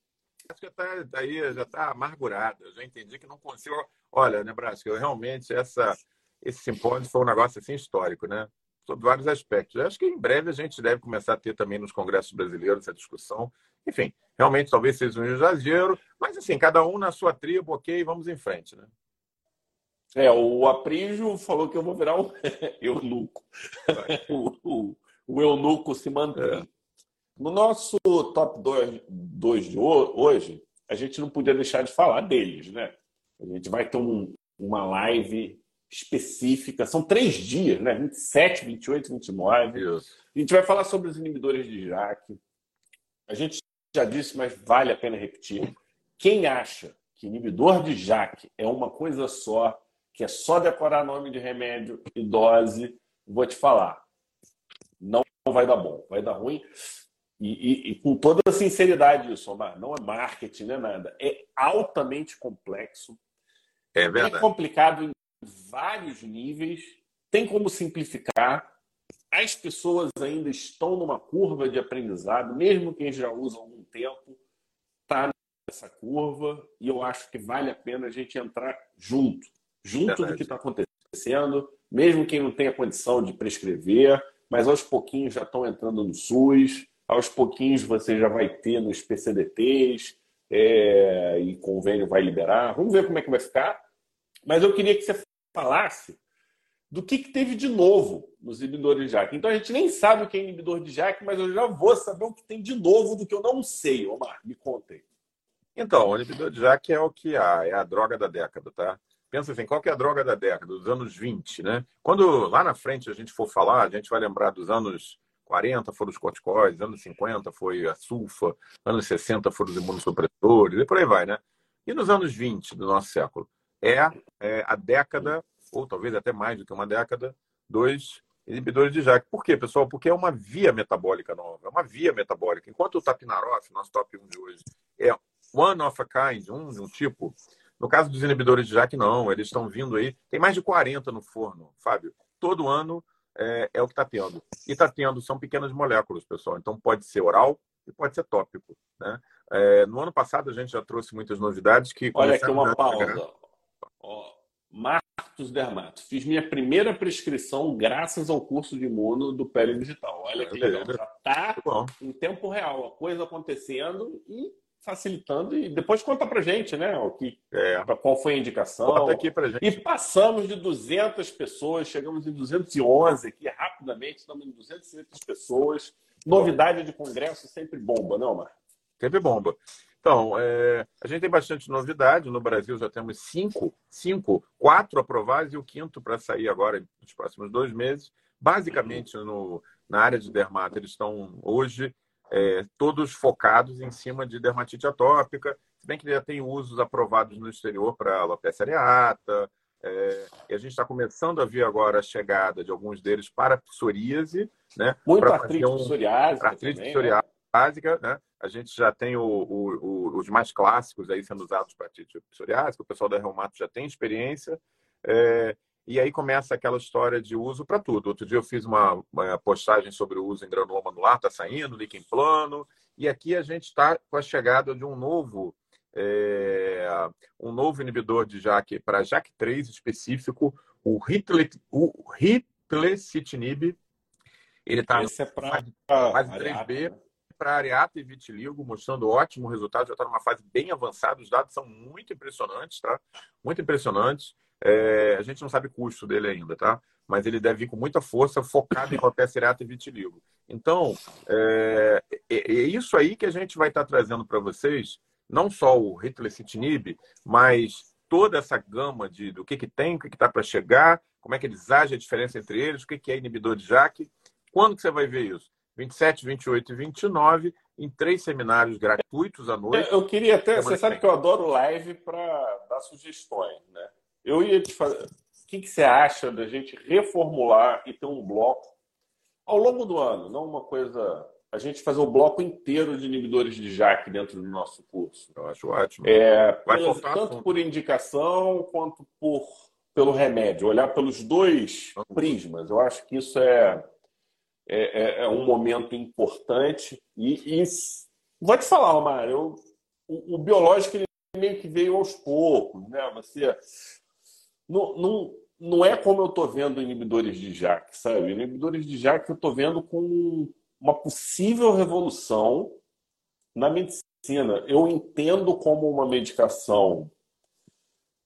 Nebraska tá, daí já está amargurada. já entendi que não consigo. Olha, Nebraska, eu realmente essa, esse simpósio foi um negócio assim histórico, né? Sobre vários aspectos. Eu acho que em breve a gente deve começar a ter também nos congressos brasileiros essa discussão. Enfim, realmente talvez seja um exagero, mas assim, cada um na sua tribo, ok, vamos em frente, né? É, o Aprígio falou que eu vou virar um eunuco. o, o, o eunuco se mantém. É. No nosso top 2 de hoje, a gente não podia deixar de falar deles, né? A gente vai ter um, uma live específica, são três dias, né? 27, 28, 29. Isso. A gente vai falar sobre os inibidores de JAK. A gente já disse, mas vale a pena repetir. Quem acha que inibidor de JAK é uma coisa só, que é só decorar nome de remédio e dose, vou te falar. Não vai dar bom, vai dar ruim. E, e, e, com toda a sinceridade isso, Omar, não é marketing, não é nada. É altamente complexo. É verdade. É complicado em vários níveis. Tem como simplificar. As pessoas ainda estão numa curva de aprendizado, mesmo quem já usa há algum tempo, está nessa curva. E eu acho que vale a pena a gente entrar junto, junto verdade. do que está acontecendo, mesmo quem não tenha condição de prescrever, mas aos pouquinhos já estão entrando no SUS aos pouquinhos você já vai ter nos PCDTs é, e convênio vai liberar. Vamos ver como é que vai ficar. Mas eu queria que você falasse do que, que teve de novo nos inibidores de JAK. Então a gente nem sabe o que é inibidor de JAK, mas eu já vou saber o que tem de novo do que eu não sei. Omar, me contem. Então, o inibidor de JAK é o que há, é a droga da década, tá? Pensa assim, qual que é a droga da década? Dos anos 20, né? Quando lá na frente a gente for falar, a gente vai lembrar dos anos 40 foram os corticoides, anos 50 foi a sulfa, anos 60 foram os imunossupressores, e por aí vai, né? E nos anos 20 do nosso século? É, é a década, ou talvez até mais do que uma década, dos inibidores de JAK. Por quê, pessoal? Porque é uma via metabólica nova, é uma via metabólica. Enquanto o tapinarof, nosso top 1 de hoje, é one of a kind, um de um tipo, no caso dos inibidores de JAK, não, eles estão vindo aí, tem mais de 40 no forno, Fábio. Todo ano é, é o que está tendo. E está tendo, são pequenas moléculas, pessoal. Então pode ser oral e pode ser tópico. Né? É, no ano passado a gente já trouxe muitas novidades que. Olha aqui uma pausa. Ó, Marcos Dermato. Fiz minha primeira prescrição graças ao curso de imuno do Pele Digital. Olha que legal. Já está em tempo real, a coisa acontecendo e facilitando. E depois conta pra gente, né? O que, é. qual foi a indicação. Conta aqui pra gente. E passamos de 200 pessoas, chegamos em 211 aqui rapidamente, estamos em 200 pessoas. Novidade de congresso sempre bomba, não, Mar? Sempre bomba. Então, é, a gente tem bastante novidade. No Brasil já temos cinco, cinco, quatro aprovados e o quinto para sair agora nos próximos dois meses. Basicamente, no, na área de dermato, eles estão hoje é, todos focados em cima de dermatite atópica, se bem que já tem usos aprovados no exterior para alopecia areata, é, e a gente está começando a ver agora a chegada de alguns deles para psoríase, né? Muito artrite um, psoriásica. Artrite também, psoriásica, básica, né? A gente já tem o, o, o, os mais clássicos aí sendo usados para artrite psoriásica, o pessoal da Reumato já tem experiência. É, e aí começa aquela história de uso para tudo. Outro dia eu fiz uma, uma, postagem sobre o uso em granuloma anular, está saindo, líquido plano. E aqui a gente está com a chegada de um novo é, um novo inibidor de JAK para JAK3 específico, o, Hitle, o Hitlecitinib. Ele está é fase 3B para areata e vitiligo, mostrando ótimo resultado, já está numa fase bem avançada, os dados são muito impressionantes, tá? Muito impressionantes. É, a gente não sabe o custo dele ainda, tá? Mas ele deve vir com muita força, focado em alopecia areata e vitiligo. Então, é, é, é, isso aí que a gente vai estar tá trazendo para vocês, não só o ritlecitinib, mas toda essa gama de do que, que tem, o que está para chegar, como é que eles agem, a diferença entre eles, o que, que é inibidor de JAK. Quando que você vai ver isso? 27, 28 e 29, em três seminários gratuitos à noite. Eu queria até, você sabe que eu adoro live para dar sugestões, né? Eu ia te fazer. O que, que você acha da gente reformular e ter um bloco ao longo do ano, não uma coisa. A gente fazer o um bloco inteiro de inibidores de JAK dentro do nosso curso. Eu acho ótimo. É, tanto por indicação quanto por pelo remédio, olhar pelos dois prismas. Eu acho que isso é é, é, é um momento importante. E, e vou te falar, Omar, eu, o, o, biológico ele meio que veio aos poucos. Né? Você não, não, não é como eu estou vendo inibidores de JAK, sabe? Inibidores de JAK eu estou vendo com uma possível revolução na medicina. Eu entendo como uma medicação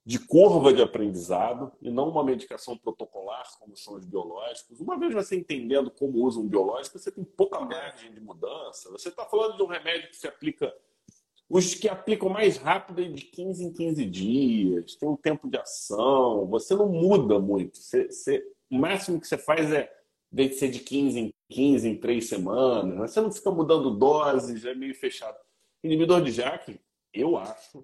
de curva de aprendizado e não uma medicação protocolar, como são os biológicos. Uma vez você entendendo como usa um biológico, você tem pouca margem de mudança. Você está falando de um remédio que se aplica. Os que aplicam mais rápido é de 15 em 15 dias, tem um tempo de ação, você não muda muito. Você, você, o máximo que você faz é de ser de 15 em 15 em 3 semanas. Você não fica mudando doses, é meio fechado. Inibidor de JAK, eu acho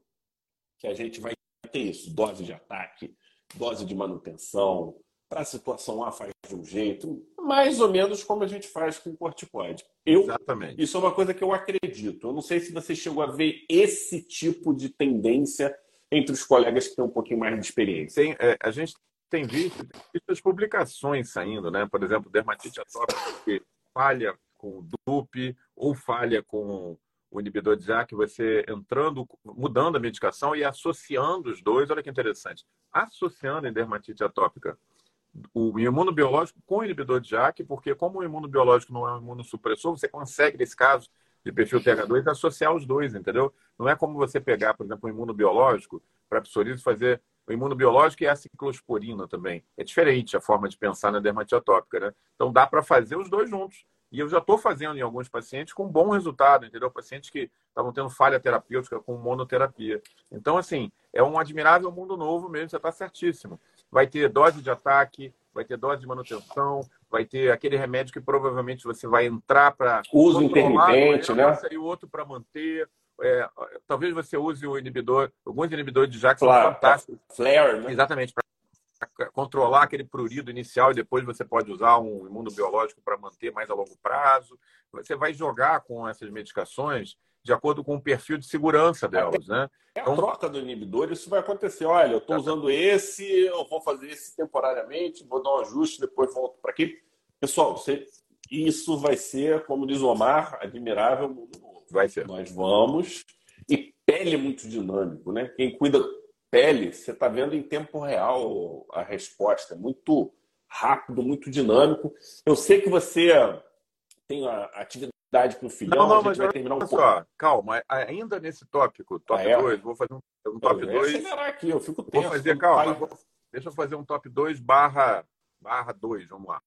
que a gente vai ter isso, dose de ataque, dose de manutenção. Para a situação A faz de um jeito, mais ou menos como a gente faz com o corticoide. Eu, Exatamente. Isso é uma coisa que eu acredito. Eu não sei se você chegou a ver esse tipo de tendência entre os colegas que têm um pouquinho mais de experiência. Tem, é, a gente tem visto, tem visto as publicações saindo, né? Por exemplo, dermatite atópica que falha com DUP ou falha com o inibidor de JAK, você entrando, mudando a medicação e associando os dois. Olha que interessante. Associando em dermatite atópica o imunobiológico com inibidor de JAK, porque como o imunobiológico não é um imunossupressor, você consegue, nesse caso de perfil TH2, associar os dois, entendeu? Não é como você pegar, por exemplo, um imunobiológico para psoríase fazer o imunobiológico e a ciclosporina também. É diferente a forma de pensar na dermatite atópica, né? Então dá para fazer os dois juntos. E eu já estou fazendo em alguns pacientes com bom resultado, entendeu? Pacientes que estavam tendo falha terapêutica com monoterapia. Então, assim, é um admirável mundo novo mesmo, você está certíssimo. Vai ter dose de ataque, vai ter dose de manutenção, vai ter aquele remédio que provavelmente você vai entrar para. Uso intermitente, né? E o outro para manter. É, talvez você use o inibidor, alguns inibidores de JAK claro, são fantásticos. Flare, né? Exatamente, para controlar aquele prurido inicial e depois você pode usar um imunobiológico para manter mais a longo prazo. Você vai jogar com essas medicações de acordo com o perfil de segurança delas, né? É a então, troca do inibidor, isso vai acontecer. Olha, eu estou usando esse, eu vou fazer esse temporariamente, vou dar um ajuste, depois volto para aqui. Pessoal, você... isso vai ser, como diz o Omar, admirável mundo novo. Vai ser. Nós vamos. E pele é muito dinâmico, né? Quem cuida pele, você está vendo em tempo real a resposta. É muito rápido, muito dinâmico. Eu sei que você tem a atividade com o filhão, não, não, mas vai terminar um só, Calma, ainda nesse tópico, top 2, ah, é? vou fazer um, um top 2. aqui, eu fico tenso. Vou fazer, calma, vou, deixa eu fazer um top 2 barra, barra 2, vamos lá.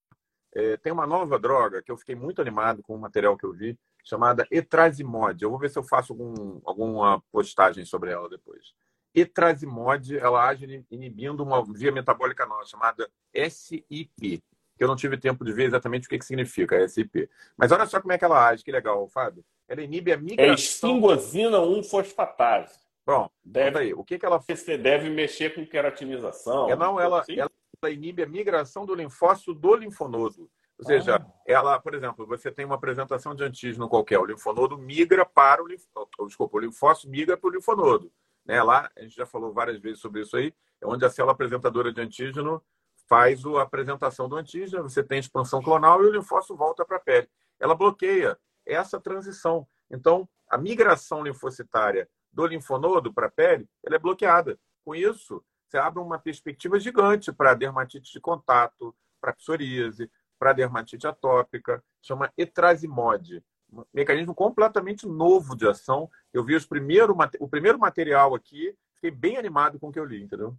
É, tem uma nova droga que eu fiquei muito animado com o material que eu vi, chamada Etrazimod. Eu vou ver se eu faço algum, alguma postagem sobre ela depois. Etrazimod, ela age inibindo uma via metabólica nova chamada SIP, que eu não tive tempo de ver exatamente o que, que significa SIP. Mas olha só como é que ela age, que legal, Fábio. Ela inibe a migração... É esfingosina 1-fosfatase. Bom, deve aí. O que, que ela Você deve mexer com queratinização. É, não, ela, assim? ela, inibe a migração do linfócito do linfonodo. Ou seja, ah. ela, por exemplo, você tem uma apresentação de antígeno qualquer, o linfonodo migra para o linfócito, desculpa, o linfócito migra para o linfonodo. Né? Lá, a gente já falou várias vezes sobre isso aí, é onde a célula apresentadora de antígeno faz a apresentação do antígeno, você tem expansão clonal e o linfócito volta para a pele. Ela bloqueia essa transição. Então, a migração linfocitária do linfonodo para a pele, ela é bloqueada. Com isso, você abre uma perspectiva gigante para dermatite de contato, para psoríase, para dermatite atópica, chama etrasimod. Um mecanismo completamente novo de ação. Eu vi os primeiro, o primeiro material aqui, fiquei bem animado com o que eu li, entendeu?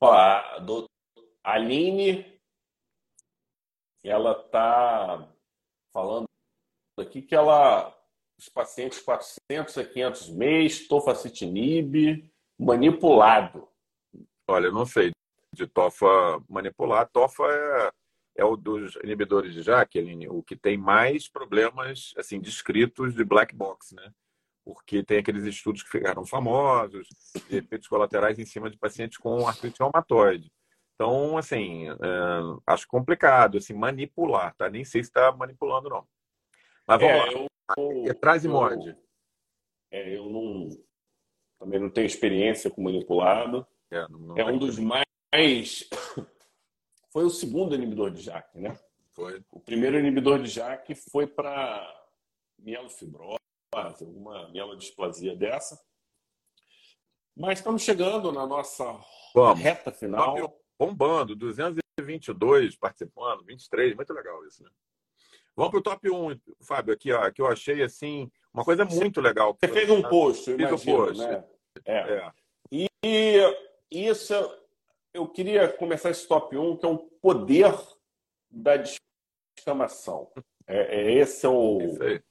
Ó, Aline, ela está falando aqui que ela, os pacientes 400 a 500 mês, tofacitinib, manipulado. Olha, não sei de tofa manipular. Tofa é é o dos inibidores de Jacqueline, o que tem mais problemas assim descritos de black box, né? Porque tem aqueles estudos que ficaram famosos, de efeitos colaterais em cima de pacientes com artrite reumatoide. Então, assim, é, acho complicado assim, manipular, tá? Nem sei se está manipulando, não. Mas vamos é, lá. Eu, é, Traz e morde. É, eu não, também não tenho experiência com manipulado. É, não, não é um dos mais foi o segundo inibidor de JAK, né? Foi. O primeiro inibidor de JAK foi para mielofibrose, alguma mielodisplasia dessa. Mas estamos chegando na nossa Vamos. reta final. Bombando, 222 participando, 23, muito legal isso, né? Vamos para o top 1, Fábio, aqui, ó, que eu achei assim, uma coisa muito legal. Você fez um post, eu imagino, um post. Né? É. é. E isso eu queria começar esse top 1, que é o poder da descamação. É, é esse é o, é,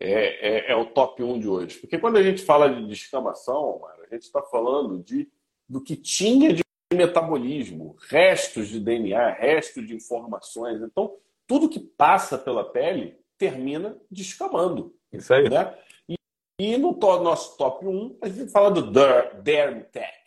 é, é, o top 1 de hoje. Porque quando a gente fala de descamação, a gente está falando de, do que tinha de metabolismo, restos de DNA, restos de informações. Então, tudo que passa pela pele termina descamando. Isso aí. Né? E, e no nosso top 1, a gente fala do Dermtech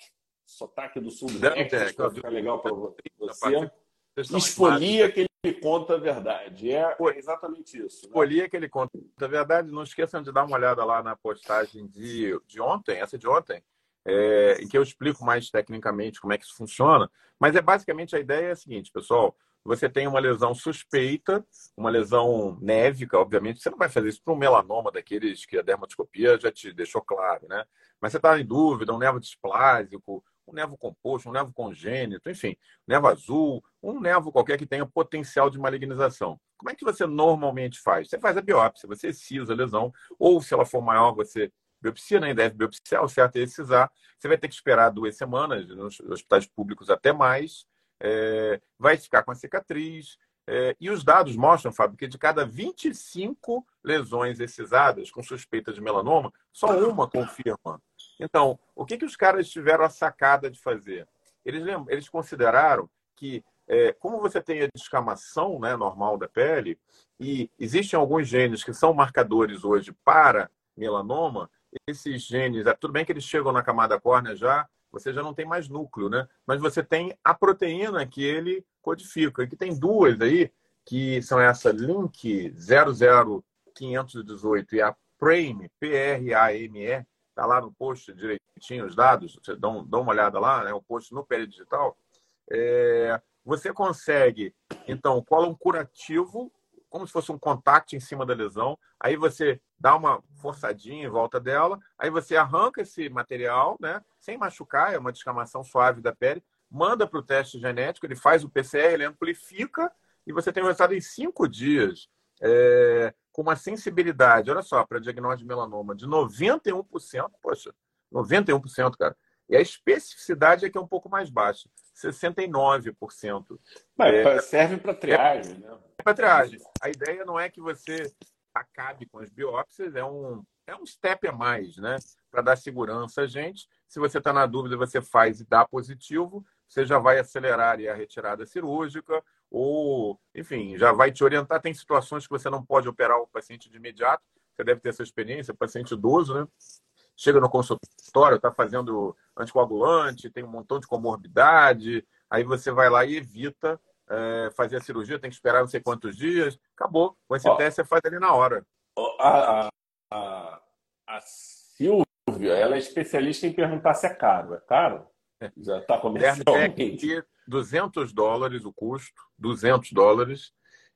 sotaque do sul do Texas, para ficar legal para você. Esfolia que ele conta a verdade. É exatamente isso. Né? Esfolia que ele conta a verdade. Não esqueçam de dar uma olhada lá na postagem de, de ontem, essa de ontem, é, que eu explico mais tecnicamente como é que isso funciona. Mas é basicamente a ideia é a seguinte, pessoal. Você tem uma lesão suspeita, uma lesão névica, obviamente. Você não vai fazer isso para um melanoma daqueles que a dermatoscopia já te deixou claro, né? Mas você está em dúvida, um nervo displásico, um nevo composto, um nevo congênito, enfim, nevo azul, um nevo qualquer que tenha potencial de malignização. Como é que você normalmente faz? Você faz a biópsia, você cisa a lesão, ou se ela for maior, você biopsia, né? deve biopsiar, o certo é cisar. Você vai ter que esperar duas semanas, nos hospitais públicos até mais, é, vai ficar com a cicatriz. É, e os dados mostram, Fábio, que de cada 25 lesões excisadas com suspeita de melanoma, só uma confirma então, o que, que os caras tiveram a sacada de fazer? Eles, eles consideraram que, é, como você tem a descamação né, normal da pele, e existem alguns genes que são marcadores hoje para melanoma, esses genes, é, tudo bem que eles chegam na camada córnea já, você já não tem mais núcleo, né? Mas você tem a proteína que ele codifica. E que tem duas aí, que são essa Link 00518 e a PRAME, P-R-A-M-E, Está lá no post direitinho os dados, você dá, uma olhada lá, né, o post no Pele Digital. É, você consegue, então, cola um curativo, como se fosse um contato em cima da lesão. Aí você dá uma forçadinha em volta dela, aí você arranca esse material, né, sem machucar, é uma descamação suave da pele, manda para o teste genético, ele faz o PCR, ele amplifica e você tem o resultado em cinco dias. É, com uma sensibilidade, olha só, para diagnóstico de melanoma de 91%, poxa, 91%, cara. E a especificidade é que é um pouco mais baixa, 69%. Mas é, serve para triagem, né? É para triagem. A ideia não é que você acabe com as biópsias, é um, é um step a mais, né? Para dar segurança a gente. Se você está na dúvida, você faz e dá positivo, você já vai acelerar a retirada cirúrgica, ou, enfim, já vai te orientar. Tem situações que você não pode operar o paciente de imediato, você deve ter essa experiência, paciente idoso, né? Chega no consultório, está fazendo anticoagulante, tem um montão de comorbidade, aí você vai lá e evita é, fazer a cirurgia, tem que esperar não sei quantos dias, acabou. Com esse Ó, teste você faz ali na hora. A, a, a, Silvia, ela é especialista em perguntar se é caro. É caro? Já está começando. É 200 dólares o custo, 200 dólares.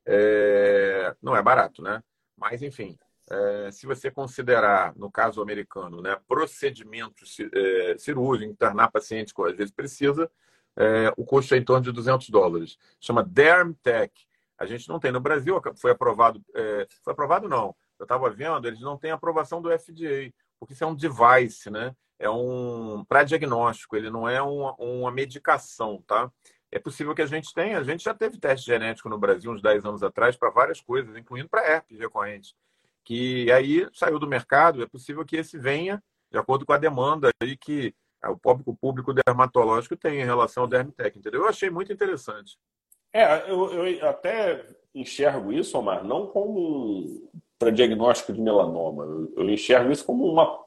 É... Não é barato, né? Mas, enfim, é... se você considerar, no caso americano, né, procedimento é, cirúrgico, internar paciente que às vezes precisa, é, o custo é em torno de 200 dólares. Chama DermTech. A gente não tem no Brasil, foi aprovado, é, foi aprovado não. Eu estava vendo, eles não têm aprovação do FDA, porque isso é um device, né? É um para diagnóstico, ele não é uma, uma medicação, tá? É possível que a gente tenha, a gente já teve teste genético no Brasil uns 10 anos atrás para várias coisas, incluindo para herpes recorrente, que aí saiu do mercado, é possível que esse venha de acordo com a demanda aí que o público, público dermatológico tem em relação ao Dermitec, entendeu? Eu achei muito interessante. É, eu, eu até enxergo isso, Omar, não como para diagnóstico de melanoma. Eu, eu, enxergo isso como uma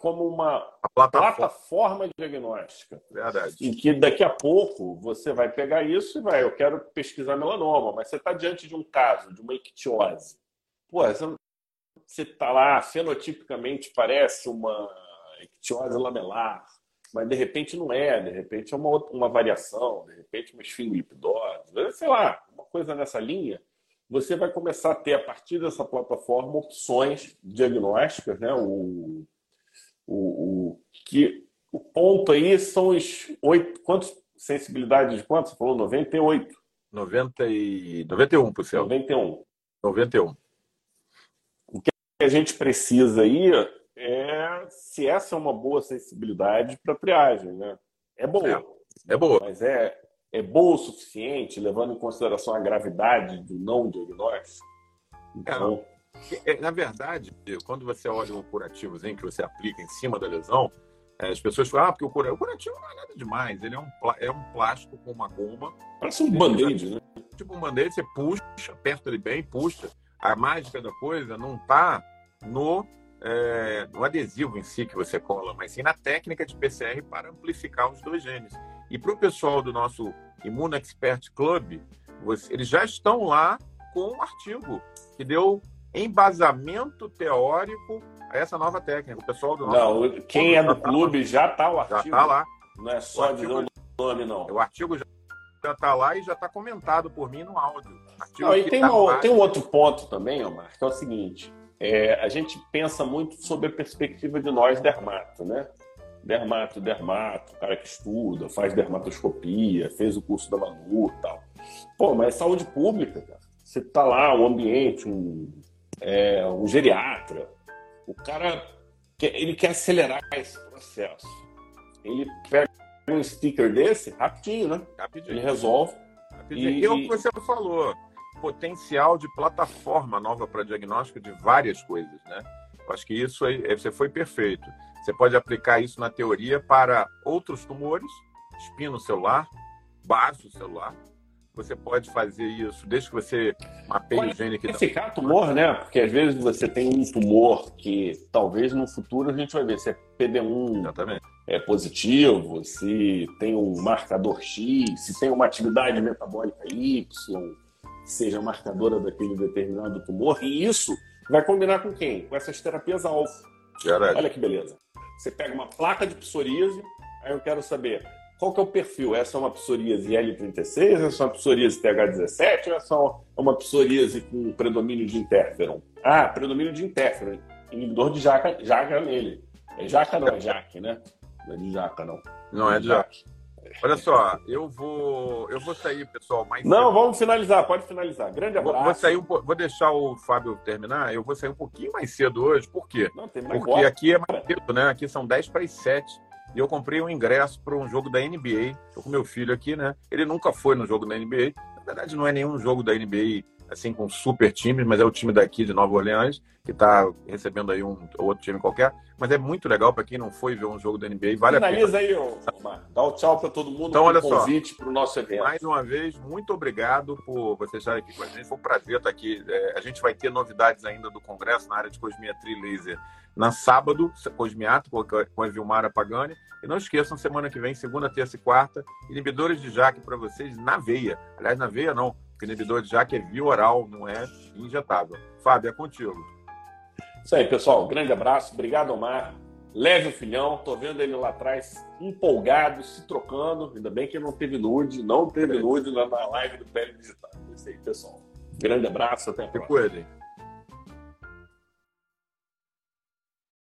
como uma plataforma. plataforma diagnóstica. Verdade. Em que daqui a pouco você vai pegar isso e vai, eu quero pesquisar melanoma, mas você está diante de um caso, de uma ictiose. Pô, você está lá, fenotipicamente parece uma ictiose lamelar, mas de repente não é, de repente é uma, uma variação, de repente uma esfingoipidose, sei lá, uma coisa nessa linha, você vai começar a ter, a partir dessa plataforma, opções diagnósticas, né? O, o, o, que, o ponto aí são os oito, quantos, sensibilidade de quanto? Você falou 98? 90 e, 91%. 91. 91. O que a gente precisa aí é se essa é uma boa sensibilidade para triagem, né? É boa. É, é, boa. Mas é, é boa o suficiente, levando em consideração a gravidade do não diagnóstico? Então... É, na verdade, quando você olha um curativozinho que você aplica em cima da lesão, é, as pessoas falam, ah, porque o curativo, o curativo não é nada demais. Ele é um, é um plástico com uma goma. Parece um band-aid, né? Tipo um band-aid, você puxa, aperta ele bem, puxa. A mágica da coisa não está no é, no adesivo em si que você cola, mas sim na técnica de PCR para amplificar os dois genes. E para o pessoal do nosso Imuno Expert Club, você, eles já estão lá com um artigo que deu embasamento teórico a essa nova técnica. O pessoal do nosso Não, quem é do tá clube já está o artigo. Já está lá. Não é só o dizer o nome, não. O artigo já está lá e já está comentado por mim no áudio. Não, e tem, tá um, tem um outro ponto também, Omar, que é o seguinte é, a gente pensa muito sobre a perspectiva de nós dermato, né? Dermato, dermato, cara que estuda, faz dermatoscopia, fez o curso da Manu e tal. Pô, mas é saúde pública, cara. Você tá lá, um ambiente, um, é, um geriatra, o cara ele quer acelerar esse processo. Ele pega um sticker desse rapidinho, né? Rapidinho. Ele resolve. Rapidinho. E, e é o que você falou potencial de plataforma nova para diagnóstico de várias coisas, né? Eu acho que isso aí, você foi perfeito. Você pode aplicar isso na teoria para outros tumores, espino celular, baço celular. Você pode fazer isso desde que você mapeie o gene que Identificar tumor, né? Porque às vezes você tem um tumor que talvez no futuro a gente vai ver se é PD1 Exatamente. é positivo, se tem um marcador X, se tem uma atividade metabólica Y, seja marcadora daquele determinado tumor, e isso vai combinar com quem? Com essas terapias alfa. Olha que beleza. Você pega uma placa de psoríase, aí eu quero saber qual que é o perfil. Essa é uma psoríase L36, essa é uma psoríase TH17, ou essa é uma psoríase com predomínio de interferon? Ah, predomínio de interferon. Inibidor de jaca, jaca nele. É jaca não, é jaque, né? Não é de jaca, não. Não é de jaque. Olha só, eu vou, eu vou sair, pessoal, mais Não, cedo. vamos finalizar, pode finalizar. Grande abraço. Vou, vou, sair um, vou deixar o Fábio terminar, eu vou sair um pouquinho mais cedo hoje, por quê? Não, Porque aqui é mais cedo, né? Aqui são 10 para as 7. E eu comprei um ingresso para um jogo da NBA. Estou com meu filho aqui, né? Ele nunca foi no jogo da NBA. Na verdade, não é nenhum jogo da NBA assim, com super times, mas é o time daqui de Nova Orleans, que está recebendo aí um outro time qualquer. Mas é muito legal para quem não foi ver um jogo da NBA, vale Finaliza a pena. aí, Omar. Dá o um tchau para todo mundo. Então, olha convite para o nosso evento. Mais uma vez, muito obrigado por vocês estarem aqui com a gente. Foi um prazer estar aqui. É, a gente vai ter novidades ainda do Congresso na área de cosmetria laser na sábado, Cosmiato, com a Vilmara Pagani. E não esqueçam, semana que vem, segunda, terça e quarta, inibidores de jaque para vocês na veia. Aliás, na veia não, inibidor de jaque é via oral, não é injetável. Fábio, é contigo. Isso aí, pessoal. Grande abraço. Obrigado, Omar. Leve o filhão. Tô vendo ele lá atrás, empolgado, se trocando. Ainda bem que não teve nude, não teve nude na live do Pele Digital. É isso aí, pessoal. Grande abraço, até a próxima.